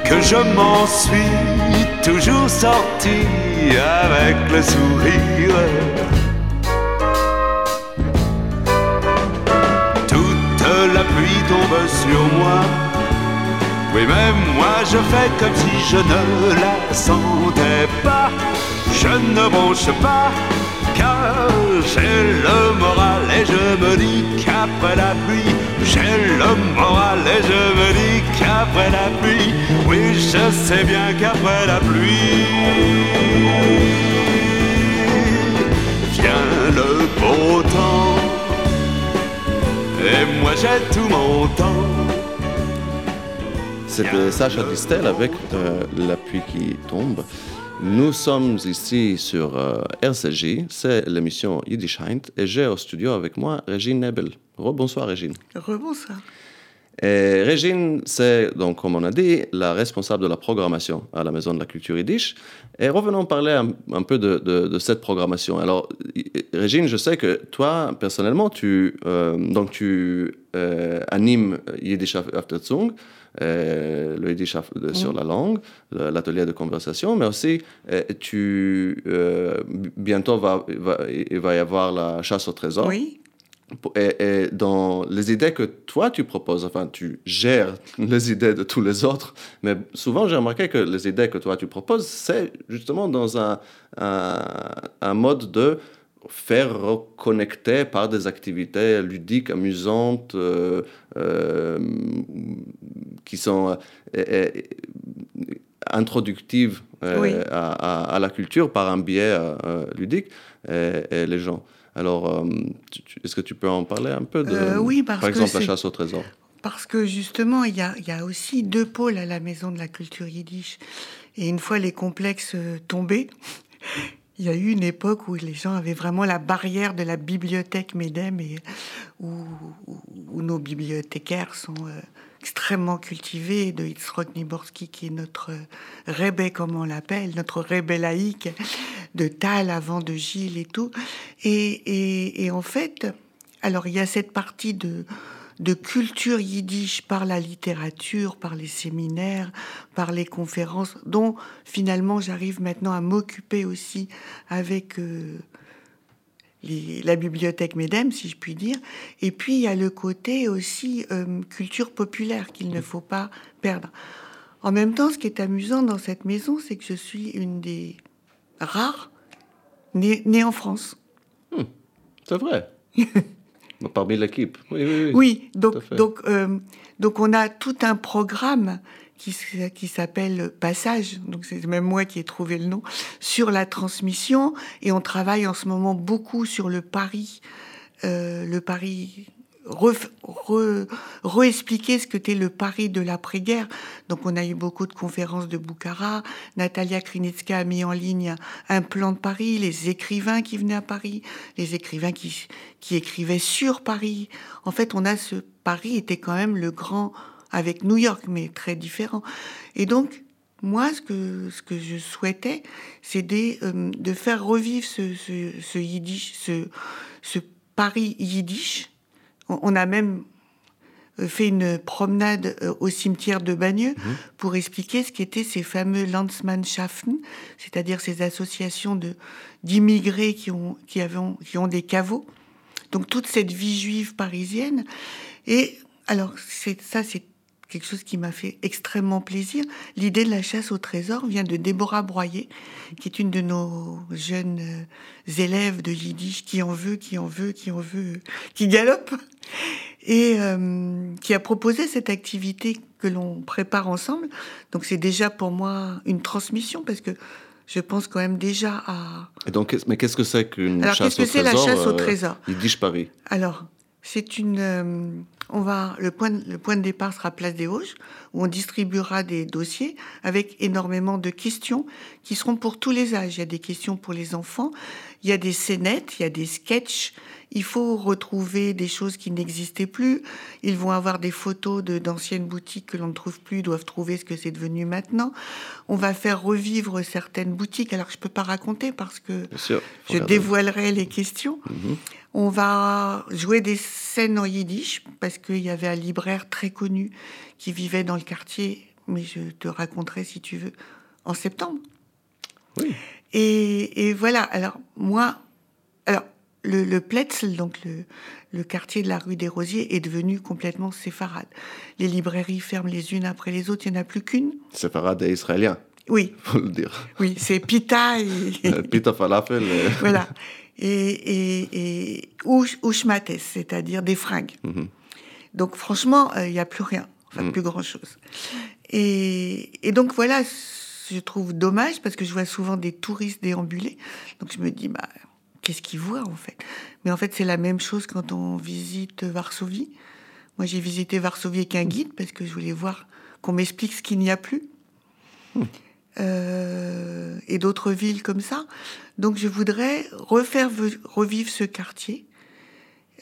[SPEAKER 5] Que je m'en suis toujours sorti avec le sourire. Toute la pluie tombe sur moi. Oui, même moi je fais comme si je ne la sentais pas. Je ne bronche pas, car j'ai le moral et je me dis qu'après la pluie, j'ai le moral et je me dis qu'après la pluie, oui, je sais bien qu'après la pluie vient le beau temps. Et moi j'ai tout mon temps.
[SPEAKER 2] C'était Sacha Distel avec euh, La pluie qui tombe. Nous sommes ici sur euh, RCJ, c'est l'émission Yiddish Heint, et j'ai au studio avec moi Régine Nebel. Rebonsoir Régine.
[SPEAKER 3] Rebonsoir.
[SPEAKER 2] Et Régine, c'est donc, comme on a dit, la responsable de la programmation à la Maison de la Culture Yiddish. Et revenons parler un, un peu de, de- de cette programmation. Alors, Régine, je sais que toi, personnellement, tu, euh, donc tu euh, animes Yiddish Afterzung, euh, le Yiddish de- sur la langue, l'atelier de conversation, mais aussi euh, tu, euh, bientôt va, va- il va y avoir la chasse au trésor.
[SPEAKER 3] Oui.
[SPEAKER 2] Et, et dans les idées que toi tu proposes, enfin tu gères les idées de tous les autres, mais souvent j'ai remarqué que les idées que toi tu proposes, c'est justement dans un, un, un mode de faire reconnecter par des activités ludiques, amusantes, euh, euh, qui sont euh, introductives
[SPEAKER 3] Oui.
[SPEAKER 2] à, à- à la culture par un biais ludique et, et les gens. Alors, euh, est-ce que tu peux en parler un peu de,
[SPEAKER 3] Euh, oui, parce
[SPEAKER 2] par
[SPEAKER 3] que
[SPEAKER 2] exemple, la chasse au trésor?
[SPEAKER 3] Parce que justement, il y a, il y a aussi deux pôles à la maison de la culture yiddish. Et une fois les complexes euh, tombés, il y a eu une époque où les gens avaient vraiment la barrière de la bibliothèque MEDEM et où, où- où nos bibliothécaires sont euh, extrêmement cultivés, de Yitzhak Niborski qui est notre rébé, comme on l'appelle, notre rébé laïque, de Tal avant de Gilles et tout. Et, et- et en fait, alors il y a cette partie de, de culture yiddish par la littérature, par les séminaires, par les conférences, dont finalement j'arrive maintenant à m'occuper aussi avec euh, les- la bibliothèque MEDEM, si je puis dire. Et puis il y a le côté aussi euh, culture populaire qu'il ne faut pas perdre. En même temps, ce qui est amusant dans cette maison, c'est que je suis une des rares nées, nées en France.
[SPEAKER 2] C'est vrai. Parmi l'équipe. Oui, oui, oui.
[SPEAKER 3] Donc, donc, euh, donc on a tout un programme qui, s'appelle Passage, donc c'est même moi qui ai trouvé le nom, sur la transmission, et on travaille en ce moment beaucoup sur le pari, euh, le pari, re-expliquer ce que était le pari de l'après-guerre. Donc on a eu beaucoup de conférences de Boukhara, Natalia Krinitska a mis en ligne un plan de Paris, les écrivains qui venaient à Paris, les écrivains qui, qui écrivaient sur Paris. En fait, on a ce Paris était quand même le grand avec New York, mais très différent. Et donc, moi, ce que, ce que je souhaitais, c'est euh, de faire revivre ce, ce, ce yiddish, ce, ce Paris yiddish. On, on a même euh, fait une promenade euh, au cimetière de Bagneux pour expliquer ce qu'étaient ces fameux Landsmannschaften, c'est-à-dire ces associations de d'immigrés qui ont qui avaient qui ont des caveaux. Donc toute cette vie juive parisienne. Et alors c'est ça c'est quelque chose qui m'a fait extrêmement plaisir. L'idée de la chasse au trésor vient de Déborah Broyer, qui est une de nos jeunes euh, élèves de yiddish qui en veut, qui en veut, qui en veut, qui galope et euh, qui a proposé cette activité que l'on prépare ensemble. Donc c'est déjà pour moi une transmission parce que je pense quand même déjà à.
[SPEAKER 2] Et donc, mais qu'est-ce que c'est qu'une chasse
[SPEAKER 3] qu'est-ce que
[SPEAKER 2] au
[SPEAKER 3] c'est la
[SPEAKER 2] trésor
[SPEAKER 3] chasse au
[SPEAKER 2] euh,
[SPEAKER 3] trésor?
[SPEAKER 2] Yiddish Paris?
[SPEAKER 3] Alors c'est une. euh, on va le point le point de départ sera place des Vosges où on distribuera des dossiers avec énormément de questions qui seront pour tous les âges. Il y a des questions pour les enfants, il y a des scénettes, il y a des sketchs. Il faut retrouver des choses qui n'existaient plus. Ils vont avoir des photos de d'anciennes boutiques que l'on ne trouve plus, doivent trouver ce que c'est devenu maintenant. On va faire revivre certaines boutiques. Alors je peux pas raconter parce que je dévoilerai les questions.
[SPEAKER 2] Mhm.
[SPEAKER 3] On va jouer des scènes en yiddish parce qu'il y avait un libraire très connu qui vivait dans le quartier, mais je te raconterai si tu veux en septembre.
[SPEAKER 2] Oui.
[SPEAKER 3] Et, et voilà. Alors moi, alors le, le Pletzel, donc le, le quartier de la rue des Rosiers, est devenu complètement séfarade. Les librairies ferment les unes après les autres. Il n'y en a plus qu'une.
[SPEAKER 2] C'est parade des Israéliens,
[SPEAKER 3] Oui,
[SPEAKER 2] faut le dire.
[SPEAKER 3] oui, c'est Pita et,
[SPEAKER 2] Euh, Pita falafel. euh,
[SPEAKER 3] voilà. Et, et, et ou, c'est-à-dire des fringues.
[SPEAKER 2] Mhm.
[SPEAKER 3] Donc franchement, euh, il n'y a plus rien, enfin
[SPEAKER 2] Mhm.
[SPEAKER 3] plus grand-chose. Et, et donc voilà, je trouve dommage parce que je vois souvent des touristes déambuler. Donc je me dis, bah, qu'est-ce qu'ils voient en fait? Mais en fait, c'est la même chose quand on visite Varsovie. Moi, j'ai visité Varsovie avec un guide parce que je voulais voir qu'on m'explique ce qu'il n'y a plus. Euh, et d'autres villes comme ça. Donc je voudrais refaire revivre ce quartier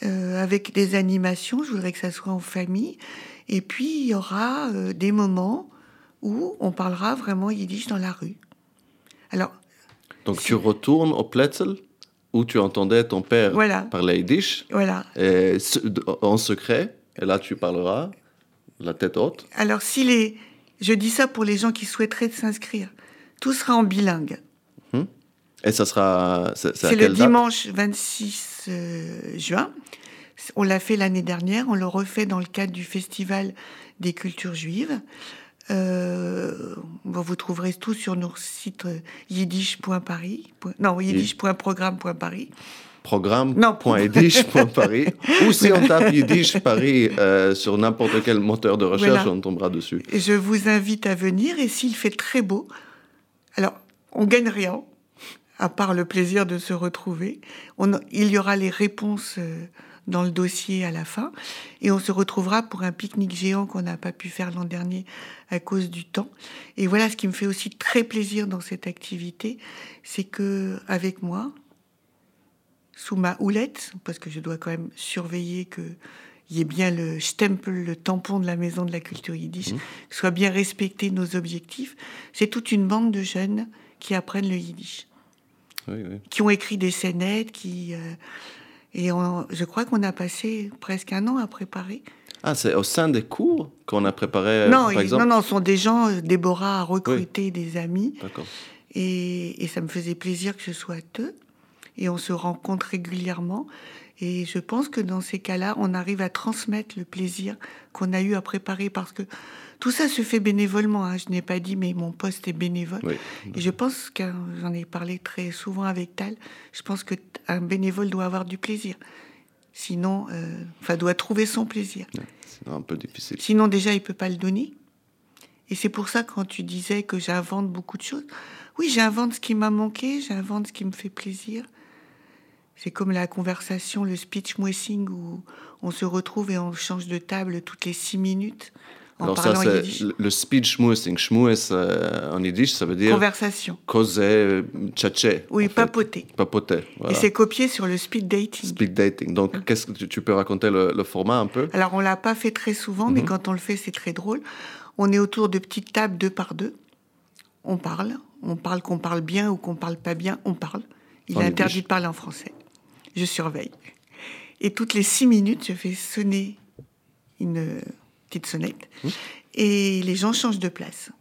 [SPEAKER 3] euh, avec des animations. Je voudrais que ça soit en famille. Et puis il y aura euh, des moments où on parlera vraiment yiddish dans la rue. Alors
[SPEAKER 2] Donc tu retournes au Pletzel où tu entendais ton père
[SPEAKER 3] Voilà.
[SPEAKER 2] parler yiddish
[SPEAKER 3] voilà.
[SPEAKER 2] et en secret. Et là, tu parleras la tête haute.
[SPEAKER 3] Alors si les, je dis ça pour les gens qui souhaiteraient s'inscrire, tout sera en bilingue.
[SPEAKER 2] Et ça sera. C'est
[SPEAKER 3] le dimanche 26 euh, juin. On l'a fait l'année dernière, on le refait dans le cadre du Festival des cultures juives. Euh, bon, vous trouverez tout sur nos sites euh, yiddish.paris. Non, yiddish.programme.paris.
[SPEAKER 2] Programme.yiddish.paris ou si on tape Yiddish Paris euh, sur n'importe quel moteur de recherche,
[SPEAKER 3] Voilà.
[SPEAKER 2] on tombera dessus.
[SPEAKER 3] Et je vous invite à venir. Et s'il fait très beau, alors on gagne rien, à part le plaisir de se retrouver. On, il y aura les réponses euh, dans le dossier à la fin. Et on se retrouvera pour un pique-nique géant qu'on n'a pas pu faire l'an dernier à cause du temps. Et voilà ce qui me fait aussi très plaisir dans cette activité, c'est que avec moi, sous ma houlette, parce que je dois quand même surveiller que il y ait bien le stempel, le tampon de la maison de la culture yiddish, que soient bien respectés nos objectifs. C'est toute une bande de jeunes qui apprennent le yiddish,
[SPEAKER 2] Oui, oui.
[SPEAKER 3] qui ont écrit des scénettes, qui euh, et on- je crois qu'on a passé presque un an à préparer.
[SPEAKER 2] Ah, c'est au sein des cours qu'on a préparé, euh,
[SPEAKER 3] non,
[SPEAKER 2] par exemple
[SPEAKER 3] non, non, ce sont des gens. euh, Déborah a recruté des amis.
[SPEAKER 2] D'accord.
[SPEAKER 3] Et, et ça me faisait plaisir que ce soit eux. Et on se rencontre régulièrement. Et je pense que dans ces cas-là, on arrive à transmettre le plaisir qu'on a eu à préparer parce que tout ça se fait bénévolement. hein. Je n'ai pas dit, mais mon poste est bénévole.
[SPEAKER 2] Oui.
[SPEAKER 3] Et je pense que j'en ai parlé très souvent avec Tal. Je pense que un bénévole doit avoir du plaisir. Sinon, euh, enfin, doit trouver son plaisir.
[SPEAKER 2] C'est un peu difficile.
[SPEAKER 3] Sinon, déjà, il peut pas le donner. Et c'est pour ça, quand tu disais que j'invente beaucoup de choses, oui, j'invente ce qui m'a manqué, j'invente ce qui me fait plaisir. C'est comme la conversation, le speech mwessing, où on se retrouve et on change de table toutes les six minutes en
[SPEAKER 2] Alors ça,
[SPEAKER 3] parlant
[SPEAKER 2] c'est
[SPEAKER 3] yiddish.
[SPEAKER 2] le- speech schmoessing. Schmoess euh, en yiddish, ça veut dire
[SPEAKER 3] Conversation.
[SPEAKER 2] causer, euh, tchatcher.
[SPEAKER 3] Oui,
[SPEAKER 2] fait.
[SPEAKER 3] papoter.
[SPEAKER 2] Papoter, voilà.
[SPEAKER 3] Et c'est copié sur le speed dating.
[SPEAKER 2] Speed dating. Donc, qu'est-ce que tu, tu peux raconter le, le format un peu
[SPEAKER 3] Alors, on l'a pas fait très souvent,
[SPEAKER 2] Mhm.
[SPEAKER 3] mais quand on le fait, c'est très drôle. On est autour de petites tables deux par deux. On parle. On parle qu'on parle bien ou qu'on parle pas bien. On parle. Il
[SPEAKER 2] En
[SPEAKER 3] est interdit de parler en français. Je surveille. Et toutes les six minutes, je fais sonner une petite sonnette.
[SPEAKER 2] Mhm.
[SPEAKER 3] Et les gens changent de place.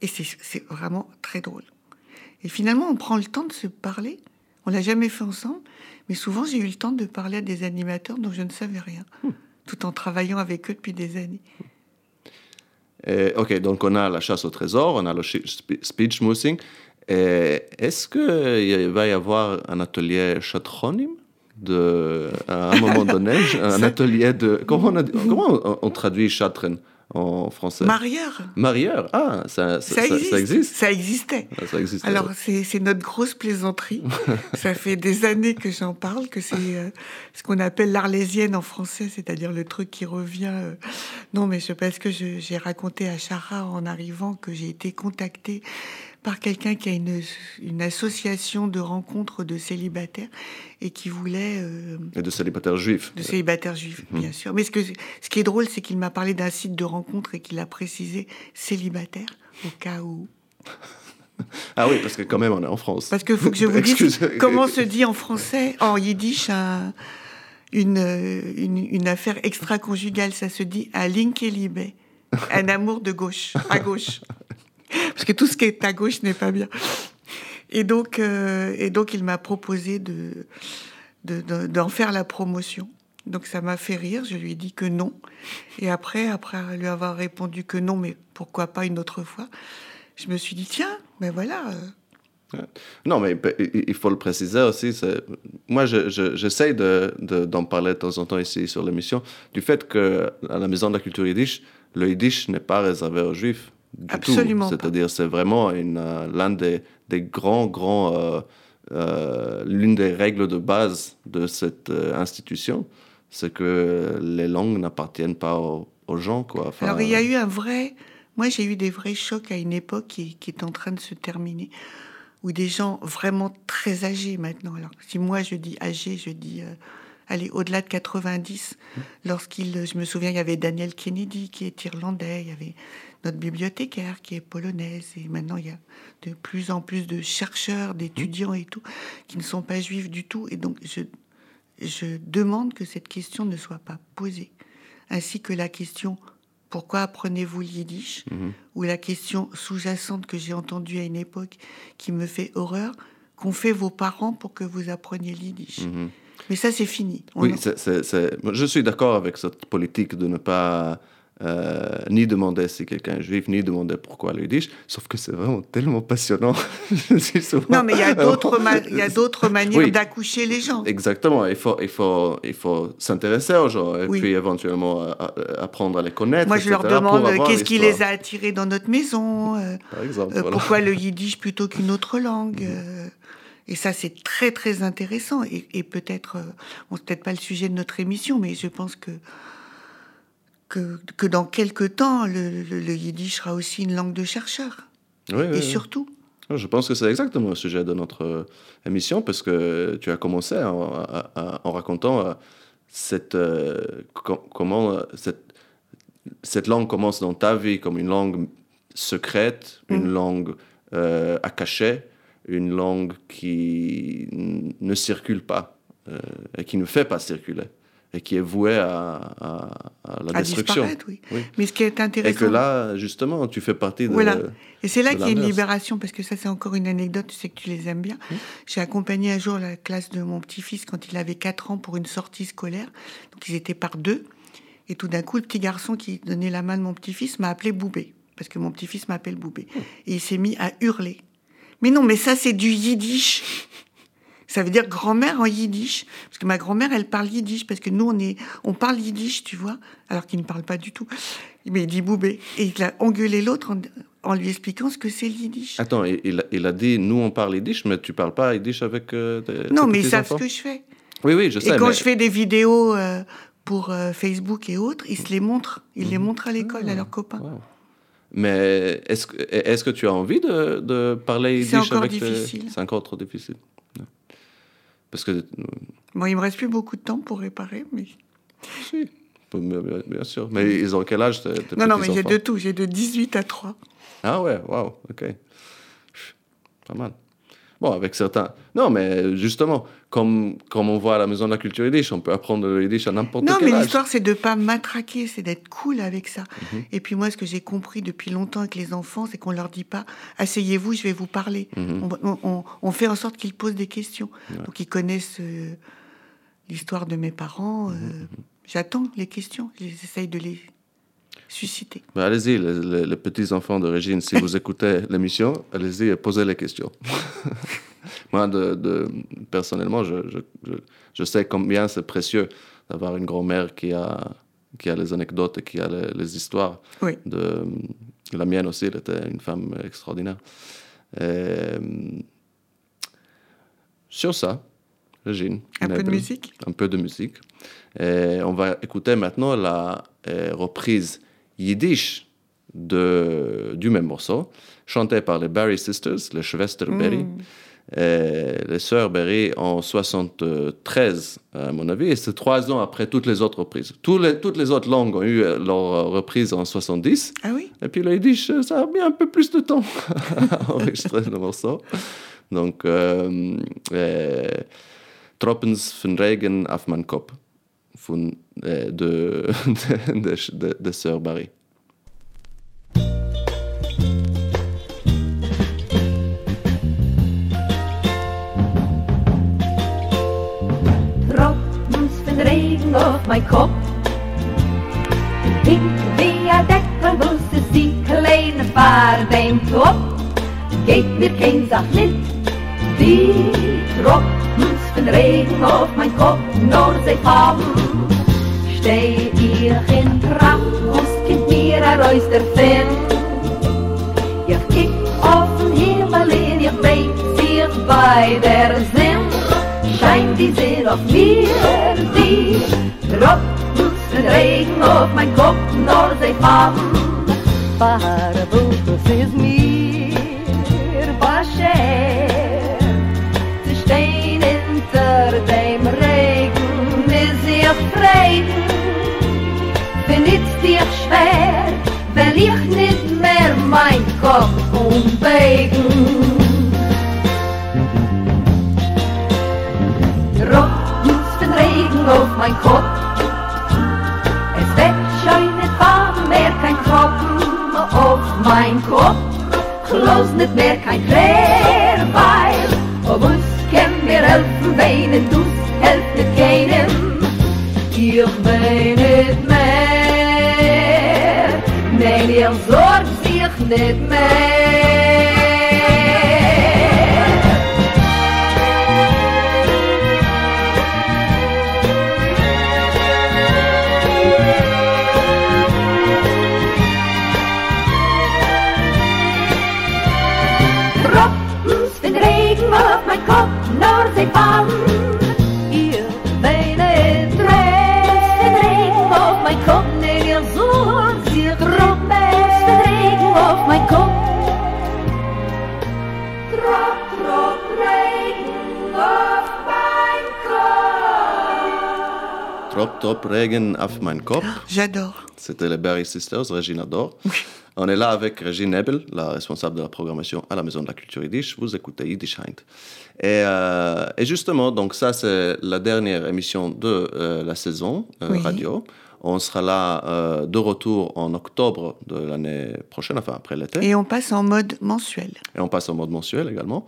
[SPEAKER 3] Et c'est vraiment très drôle. Et finalement, on prend le temps de se parler. On l'a jamais fait ensemble, mais souvent j'ai eu le temps de parler à des animateurs dont je ne savais rien, tout en travaillant avec eux depuis des années.
[SPEAKER 2] Et, ok, donc on a la chasse au trésor, on a le speech smoothing. Et Est-ce qu'il va y avoir un atelier chatronym de, à un moment donné Un atelier de. Comment on, a- comment on, on traduit chatren en français?
[SPEAKER 3] Marieur,
[SPEAKER 2] Marieur Ah, ça, ça,
[SPEAKER 3] existe.
[SPEAKER 2] ça existe
[SPEAKER 3] Ça existait.
[SPEAKER 2] Ah, Ça existe.
[SPEAKER 3] Alors, c'est c'est notre grosse plaisanterie. ça fait des années que j'en parle, que c'est euh, ce qu'on appelle l'arlésienne en français, c'est-à-dire le truc qui revient. euh. Non, mais c'est parce que je- j'ai raconté à Chara en arrivant que j'ai été contactée par quelqu'un qui a une, une association de rencontres de célibataires et qui voulait euh,
[SPEAKER 2] Et de célibataires juifs.
[SPEAKER 3] de célibataires juifs, bien sûr. Mais ce, que, ce qui est drôle, c'est qu'il m'a parlé d'un site de rencontre et qu'il a précisé célibataire au cas où.
[SPEAKER 2] Ah oui, parce que quand même, on est en France.
[SPEAKER 3] Parce qu'il faut que je vous dise comment se dit en français, en yiddish, un- une, euh, une, une affaire extra-conjugale. Ça se dit un linkelibe, un amour de gauche, à gauche. Parce que tout ce qui est à gauche n'est pas bien. Et donc, euh, et donc il m'a proposé de, de- de- d'en faire la promotion. Donc ça m'a fait rire, je lui ai dit que non. Et après, après lui avoir répondu que non, mais pourquoi pas une autre fois, je me suis dit, tiens, ben voilà,
[SPEAKER 2] Non, mais il faut le préciser aussi. Moi, je- je- j'essaie de, de- d'en parler de temps en temps ici sur l'émission, du fait que à la Maison de la Culture Yiddish, le Yiddish n'est pas réservé aux Juifs. Du
[SPEAKER 3] Absolument
[SPEAKER 2] tout. C'est-à-dire, c'est vraiment une, euh, l'un des, des grands, grands, euh, euh, l'une des règles de base de cette institution, c'est que les langues n'appartiennent pas aux, aux gens, quoi. Enfin,
[SPEAKER 3] Alors il y a eu un vrai Moi, j'ai eu des vrais chocs à une époque qui, qui est en train de se terminer, où des gens vraiment très âgés maintenant. Alors, si moi je dis âgé, je dis, euh, allez, au-delà de 90. Lorsqu'il, je me souviens, il y avait Daniel Kennedy qui est irlandais, il y avait notre bibliothécaire qui est polonaise, et maintenant il y a de plus en plus de chercheurs, d'étudiants et tout, qui ne sont pas juifs du tout. Et donc, je, je demande que cette question ne soit pas posée, ainsi que la question pourquoi apprenez-vous le yiddish ou la question sous-jacente que j'ai entendue à une époque qui me fait horreur qu'ont fait vos parents pour que vous appreniez le yiddish. Mais ça, c'est fini. On
[SPEAKER 2] Oui, je suis d'accord avec cette politique de ne pas euh, ni demander si quelqu'un est juif, ni demander pourquoi le yiddish, sauf que c'est vraiment tellement passionnant. Souvent-
[SPEAKER 3] Non, mais il y a d'autres ma- il y a d'autres manières
[SPEAKER 2] Oui.
[SPEAKER 3] d'accoucher les gens.
[SPEAKER 2] Exactement, il faut, il faut, il faut s'intéresser aux gens et
[SPEAKER 3] Oui.
[SPEAKER 2] puis éventuellement euh, euh, apprendre à les connaître.
[SPEAKER 3] Moi, je leur
[SPEAKER 2] etc.,
[SPEAKER 3] demande euh, qu'est-ce qui les a attirés dans notre maison, euh,
[SPEAKER 2] Par exemple,
[SPEAKER 3] euh,
[SPEAKER 2] voilà.
[SPEAKER 3] pourquoi le yiddish plutôt qu'une autre langue. euh, et ça, c'est très, très intéressant. Et, et peut-être, euh, bon, c'est peut-être pas le sujet de notre émission, mais je pense que, que, que dans quelques temps, le, le- le yiddish sera aussi une langue de chercheurs.
[SPEAKER 2] Oui,
[SPEAKER 3] Et
[SPEAKER 2] oui.
[SPEAKER 3] surtout,
[SPEAKER 2] Je pense que c'est exactement le sujet de notre euh, émission parce que tu as commencé en, en- en- en racontant cette, comment cette, cette langue commence dans ta vie comme une langue secrète, une langue euh, à cacher, une langue qui ne circule pas euh, et qui ne fait pas circuler et qui est vouée à, à- à la
[SPEAKER 3] à
[SPEAKER 2] destruction.
[SPEAKER 3] oui.
[SPEAKER 2] Oui.
[SPEAKER 3] Mais ce qui est
[SPEAKER 2] Et que
[SPEAKER 3] intéressant.
[SPEAKER 2] là, justement, tu fais partie de...
[SPEAKER 3] Voilà. Et c'est là qu'il y a une libération, parce que ça, c'est encore une anecdote, je sais que tu les aimes bien. J'ai accompagné un jour la classe de mon petit-fils quand il avait 4 ans pour une sortie scolaire. Donc, ils étaient par deux. Et tout d'un coup, le petit garçon qui donnait la main de mon petit-fils m'a appelé Boubé, parce que mon petit-fils m'appelle Boubé. Et il s'est mis à hurler. Mais non, mais ça, c'est du yiddish. Ça veut dire grand-mère en yiddish. Parce que ma grand-mère, elle parle yiddish. Parce que nous, on, est, on parle yiddish, tu vois, alors qu'il ne parle pas du tout. Mais il dit boubé. Et il a engueulé l'autre en, en lui expliquant ce que c'est le yiddish.
[SPEAKER 2] Attends, il, a- il a dit, nous on parle yiddish, mais tu parles pas yiddish avec euh, tes,
[SPEAKER 3] non,
[SPEAKER 2] tes
[SPEAKER 3] mais ils savent ce que je fais.
[SPEAKER 2] Oui, oui, je sais.
[SPEAKER 3] Et quand
[SPEAKER 2] mais-
[SPEAKER 3] je fais des vidéos euh, pour euh, Facebook et autres, ils se les montrent. Ils les montrent à l'école, à leurs copains.
[SPEAKER 2] Wow. Mais est-ce que, est que tu as envie de, de parler
[SPEAKER 3] C'est
[SPEAKER 2] yiddish
[SPEAKER 3] encore
[SPEAKER 2] avec tes-
[SPEAKER 3] difficile.
[SPEAKER 2] C'est encore trop difficile. Parce que, euh,
[SPEAKER 3] Bon, il me reste plus beaucoup de temps pour réparer, mais...
[SPEAKER 2] si, bien, sûr. Mais ils ont quel âge tes, tes
[SPEAKER 3] Non, non, mais j'ai de tout. J'ai de 18 à 3.
[SPEAKER 2] Ah ouais, waouh, ok. Pas mal. Bon, avec certains. Non, mais justement, comme, comme on voit à la Maison de la Culture Yiddish, on peut apprendre le Yiddish à n'importe
[SPEAKER 3] Non,
[SPEAKER 2] quel
[SPEAKER 3] mais
[SPEAKER 2] âge.
[SPEAKER 3] l'histoire, c'est de pas matraquer, c'est d'être cool avec ça.
[SPEAKER 2] Mhm.
[SPEAKER 3] Et puis moi, ce que j'ai compris depuis longtemps avec les enfants, c'est qu'on leur dit pas « asseyez-vous, je vais vous parler
[SPEAKER 2] Mhm.
[SPEAKER 3] on, on- on- on fait en sorte qu'ils posent des questions. Donc ils connaissent euh, l'histoire de mes parents. euh,
[SPEAKER 2] Mhm,
[SPEAKER 3] J'attends les questions, j'essaye de les susciter.
[SPEAKER 2] Allez-y, les, les- les petits-enfants de Régine, si vous écoutez l'émission, allez-y et posez les questions. Moi, de, de- personnellement, je, je, je- je sais combien c'est précieux d'avoir une grand-mère qui a, qui a les anecdotes et qui a les, les histoires.
[SPEAKER 3] Oui.
[SPEAKER 2] De, la mienne aussi, elle était une femme extraordinaire. Et, euh, sur ça, Régine.
[SPEAKER 3] Un peu de musique?
[SPEAKER 2] Un peu de musique. Et on va écouter maintenant la euh, reprise yiddish de, du même morceau, chantée par les Barry Sisters, les Schwester Berry.
[SPEAKER 3] Mm.
[SPEAKER 2] Les sœurs Berry en 73, à mon avis, et c'est trois ans après toutes les autres reprises. Les, toutes les autres langues ont eu euh, leur reprise en 70,
[SPEAKER 3] Ah oui?
[SPEAKER 2] Et puis le Yiddish, euh, ça a mis un peu plus de temps à enregistrer le morceau. Donc, euh, euh, Tropens von Regen auf mein Kopf von, euh, de, de, de, de, Sœur Barry.
[SPEAKER 6] Regen op mijn kop. Pink wie a Deckel, wo sie sie kleine Fahrt dem Top. Geht mir kein Sach mit, die Tropens regen auf mein Kopf, nur sie fallen. Steh ich in Tracht, wo's kind mir a Reus der Finn. Ich kick auf den Himmel in, ich weet sich bei der Sinn. Scheint die Sonne auf mir, die Tropfen Regen auf mein Kopf, nur sie fallen. Farbe, es ist mir will ich nicht mehr mein Kopf umbegen. Tropft den Regen auf mein Kopf, es wird schon nicht warm, mehr kein Tropfen auf mein Kopf. Kloß nicht mehr kein Klär, weil ob uns kann mir helfen, weinen du's helft nicht keinem. Ich wein nicht mehr, ihr sorgt sich nicht mehr. Regen auf mein Kopf.
[SPEAKER 3] J'adore.
[SPEAKER 2] C'était les Barry Sisters, Régine adore. On est là avec Régine Nebel, la responsable de la programmation à la Maison de la Culture Yiddish. Vous écoutez Yiddish Heint. Et, euh, et justement, donc ça, c'est la dernière émission de euh, la saison euh,
[SPEAKER 3] Oui.
[SPEAKER 2] radio. On sera là euh, de retour en octobre de l'année prochaine, enfin après l'été.
[SPEAKER 3] Et on passe en mode mensuel.
[SPEAKER 2] Et on passe au mode mensuel également.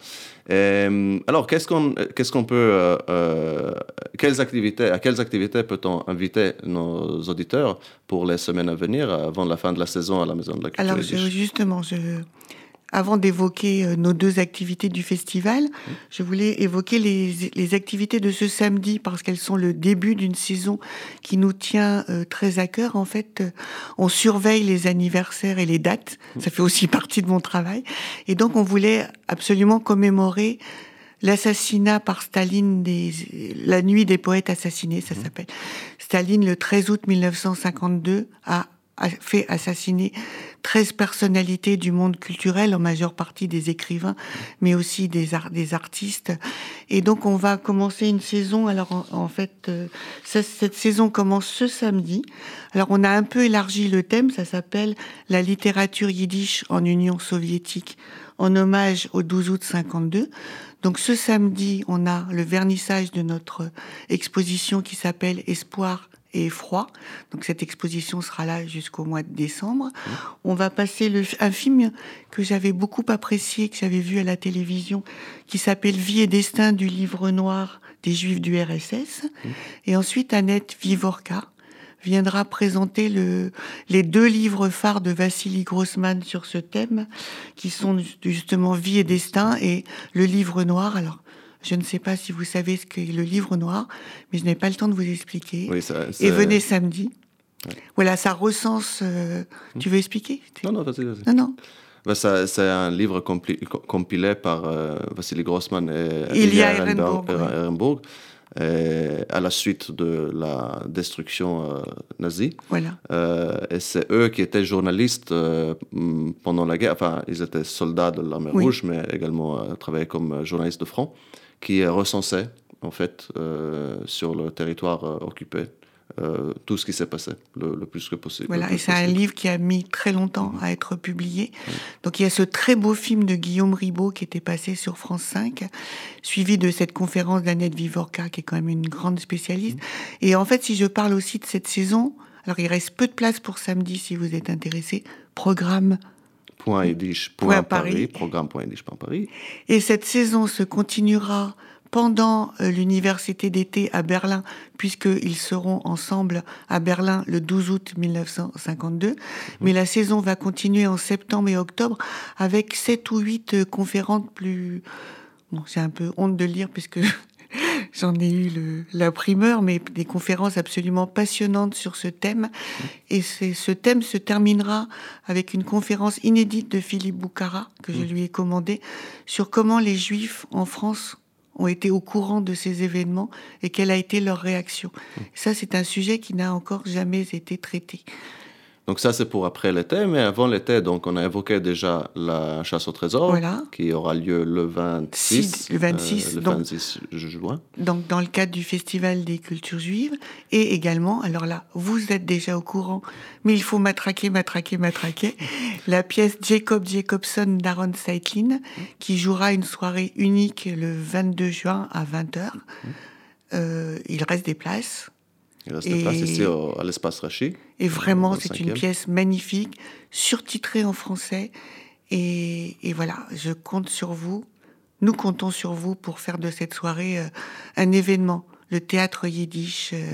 [SPEAKER 2] Et, euh, alors, qu'est-ce qu'on qu'est-ce qu'on peut, euh, euh, quelles activités, à quelles activités peut-on inviter nos auditeurs pour les semaines à venir, avant la fin de la saison à la Maison de la Culture
[SPEAKER 3] Alors je- justement, je, avant d'évoquer euh, nos deux activités du festival, je voulais évoquer les, activités de ce samedi parce qu'elles sont le début d'une saison qui nous tient euh, très à cœur. En fait, euh, on surveille les anniversaires et les dates. Ça fait aussi partie de mon travail. Et donc, on voulait absolument commémorer l'assassinat par Staline des la nuit des poètes assassinés, ça s'appelle. Staline le 13 août 1952 a, a fait assassiner 13 personnalités du monde culturel, en majeure partie des écrivains, mais aussi des, ar- des artistes. Et donc on va commencer une saison. Alors en, fait, euh, cette saison commence ce samedi. Alors on a un peu élargi le thème. Ça s'appelle la littérature yiddish en Union soviétique, en hommage au 12 août 52. Donc ce samedi, on a le vernissage de notre exposition qui s'appelle Espoir et Effroi. Donc cette exposition sera là jusqu'au mois de décembre. On va passer le, un film que j'avais beaucoup apprécié, que j'avais vu à la télévision, qui s'appelle Vie et destin du livre noir des Juifs du RSS. Et ensuite, Annette Vivorka viendra présenter le, les deux livres phares de Vassili Grossman sur ce thème, qui sont justement Vie et destin et le livre noir. Alors, je ne sais pas si vous savez ce qu'est le livre noir, mais je n'ai pas le temps de vous expliquer.
[SPEAKER 2] Oui, ça-
[SPEAKER 3] Et venez samedi. Voilà, ça recense. euh, Tu veux expliquer?
[SPEAKER 2] Non, non, vas-y, vas-y.
[SPEAKER 3] Non, non.
[SPEAKER 2] Bah, c'est un livre compli- compilé par euh, Vassili Grossman et
[SPEAKER 3] Ilya Ehrenburg, ouais.
[SPEAKER 2] Et à la suite de la destruction euh, nazie.
[SPEAKER 3] Voilà.
[SPEAKER 2] Euh, et c'est eux qui étaient journalistes euh, pendant la guerre. Enfin, ils étaient soldats de l'armée
[SPEAKER 3] Oui.
[SPEAKER 2] rouge, mais également euh, travaillaient comme euh, journalistes de front, qui recensaient, en fait, euh, sur le territoire euh, occupé, euh, tout ce qui s'est passé, le, le plus que possible.
[SPEAKER 3] Voilà, et c'est un livre qui a mis très longtemps à être publié. Donc il y a ce très beau film de Guillaume Ribaud qui était passé sur France 5, suivi de cette conférence d'Annette Vivorka, qui est quand même une grande spécialiste. Et en fait, si je parle aussi de cette saison, alors il reste peu de place pour samedi si vous êtes intéressé, programme. Paris.
[SPEAKER 2] Programme Paris.
[SPEAKER 3] Et cette saison se continuera pendant euh, l'université d'été à Berlin, puisqu'ils seront ensemble à Berlin le 12 août 1952. Mais la saison va continuer en septembre et octobre avec sept ou huit euh, conférences plus... Bon, j'ai un peu honte de lire puisque j'en ai eu le, la primeur, mais des conférences absolument passionnantes sur ce thème. Et c'est, ce thème se terminera avec une conférence inédite de Philippe Boucara, que je lui ai commandée, sur comment les Juifs en France ont été au courant de ces événements et quelle a été leur réaction. Ça, c'est un sujet qui n'a encore jamais été traité.
[SPEAKER 2] Donc ça, c'est pour après l'été, mais avant l'été, donc on a évoqué déjà la chasse au trésor,
[SPEAKER 3] Voilà.
[SPEAKER 2] qui aura lieu le 26,
[SPEAKER 3] Si, le 26,
[SPEAKER 2] le
[SPEAKER 3] donc-
[SPEAKER 2] 26 juin.
[SPEAKER 3] Donc, dans le cadre du Festival des cultures juives, et également, alors là, vous êtes déjà au courant, mais il faut matraquer, matraquer, matraquer, la pièce Jacob Jacobson d'Aaron Seitlin, qui jouera une soirée unique le 22 juin à 20h. Euh, il reste des places.
[SPEAKER 2] Il reste
[SPEAKER 3] Et-
[SPEAKER 2] des places ici au- à l'espace Rachi.
[SPEAKER 3] Et vraiment, c'est une pièce magnifique, surtitrée en français. Et, et voilà, je compte sur vous. Nous comptons sur vous pour faire de cette soirée euh, un événement. Le théâtre yiddish euh,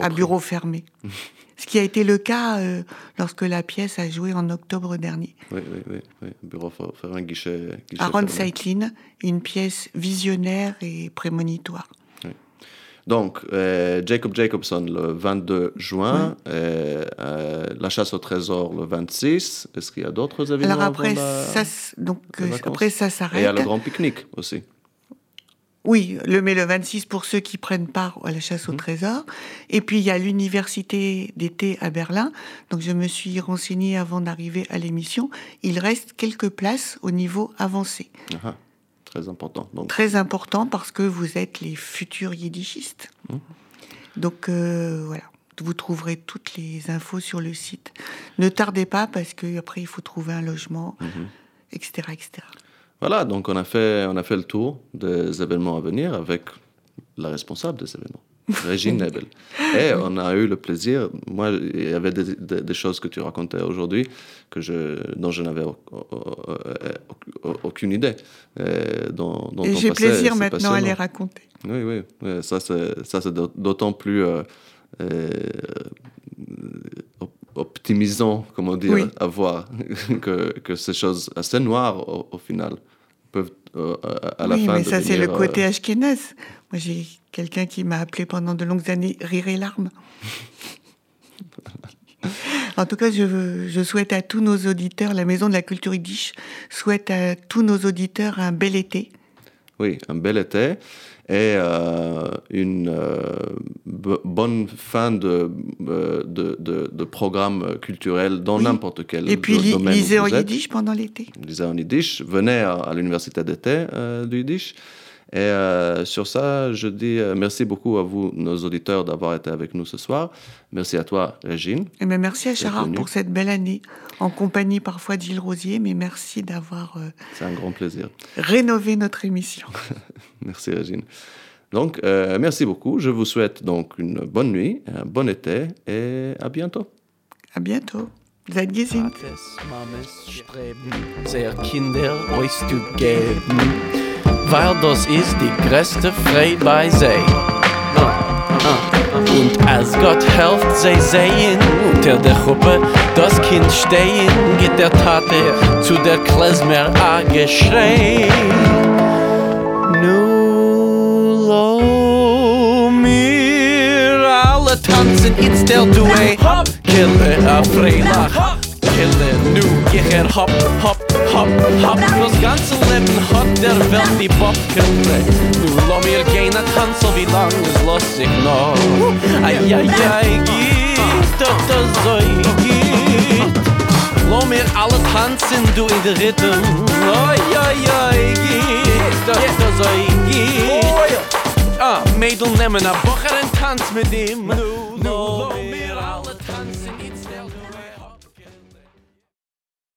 [SPEAKER 3] à bureau fermé. Ce qui a été le cas euh, lorsque la pièce a joué en octobre dernier.
[SPEAKER 2] Oui, oui, oui. oui. Bureau un guichet. guichet
[SPEAKER 3] Aaron
[SPEAKER 2] fermé.
[SPEAKER 3] Seitlin, une pièce visionnaire et prémonitoire.
[SPEAKER 2] Donc, euh, Jacob Jacobson le 22 juin, euh, euh, la chasse au trésor le 26. Est-ce qu'il y a d'autres événements
[SPEAKER 3] Alors après,
[SPEAKER 2] la-
[SPEAKER 3] ça, donc, après ça
[SPEAKER 2] Et il y a
[SPEAKER 3] s'arrête.
[SPEAKER 2] le grand pique-nique aussi.
[SPEAKER 3] Oui, le mais le 26 pour ceux qui prennent part à la chasse au
[SPEAKER 2] Mhm.
[SPEAKER 3] trésor. Et puis il y a l'université d'été à Berlin. Donc je me suis renseignée avant d'arriver à l'émission. Il reste quelques places au niveau avancé.
[SPEAKER 2] Ah, très important. Donc,
[SPEAKER 3] Très important parce que vous êtes les futurs yiddishistes.
[SPEAKER 2] Mhm.
[SPEAKER 3] Donc euh, voilà, vous trouverez toutes les infos sur le site. Ne tardez pas parce que après il faut trouver un logement,
[SPEAKER 2] Mhm.
[SPEAKER 3] etc., etc.
[SPEAKER 2] Voilà, donc on a, fait, on a fait le tour des événements à venir avec la responsable des événements, Régine Nebel. Et on a eu le plaisir, moi, il y avait des, des- des choses que tu racontais aujourd'hui que je, dont je n'avais au- au- au- aucune idée. euh, dont, dont
[SPEAKER 3] Et j'ai plaisir maintenant à les raconter.
[SPEAKER 2] Oui, oui, oui, ça c'est ça, c'est d'aut- d'autant plus euh, euh, op- optimisant, comment dire,
[SPEAKER 3] Oui.
[SPEAKER 2] à voir que, que ces choses assez noires au, final peuvent euh, à la
[SPEAKER 3] oui,
[SPEAKER 2] fin
[SPEAKER 3] mais ça, c'est le côté ashkénaze. Moi, j'ai quelqu'un qui m'a appelé pendant de longues années Rire et larmes. en tout cas, je, souhaite à tous nos auditeurs, la Maison de la Culture Yiddish souhaite à tous nos auditeurs un bel été.
[SPEAKER 2] Oui, un bel été et euh, une euh, bo- bonne fin de, euh, de, de, de programme culturel dans
[SPEAKER 3] Oui.
[SPEAKER 2] n'importe quel
[SPEAKER 3] Et puis,
[SPEAKER 2] domaine où
[SPEAKER 3] lisez en yiddish pendant l'été.
[SPEAKER 2] lisez en yiddish, venez à, à l'université d'été euh, du yiddish. Et euh, sur ça, je dis euh, merci beaucoup à vous, nos auditeurs, d'avoir été avec nous ce soir. Merci à toi, Régine.
[SPEAKER 3] Et bien, merci à Charard
[SPEAKER 2] venu.
[SPEAKER 3] pour cette belle année, en compagnie parfois Gilles Rosier, mais merci d'avoir euh,
[SPEAKER 2] C'est un grand plaisir.
[SPEAKER 3] rénové notre émission.
[SPEAKER 2] Merci, Régine. Donc, euh, merci beaucoup. Je vous souhaite donc une bonne nuit, un bon été et à bientôt.
[SPEAKER 3] À bientôt. Seid gesinnt.
[SPEAKER 1] Vaters, Mames streben, sehr Kinder euch zu geben, weil das ist die größte Freude bei sei. Und als Gott helft, sie sehen unter der Gruppe das Kind stehen, geht der Tate zu der Klezmer a geschrei. Nu lo mir alle tanzen ins der Duet. Kille a Freilach. Kille nu gicher hop, hop, hop, hop. Das ganze Leben hat der Welt die Bobkille. Nu lo mir gehen a tanzen, wie lang es los sich noch. Ai, ai, ai, geht, doch das so geht. Lo mir alle tanzen, du in der Rhythm. Oi, oi, oi, geht, doch das so geht. Ah, Mädel nemmen a Bocher en tanz mit ihm. Nu, lo mir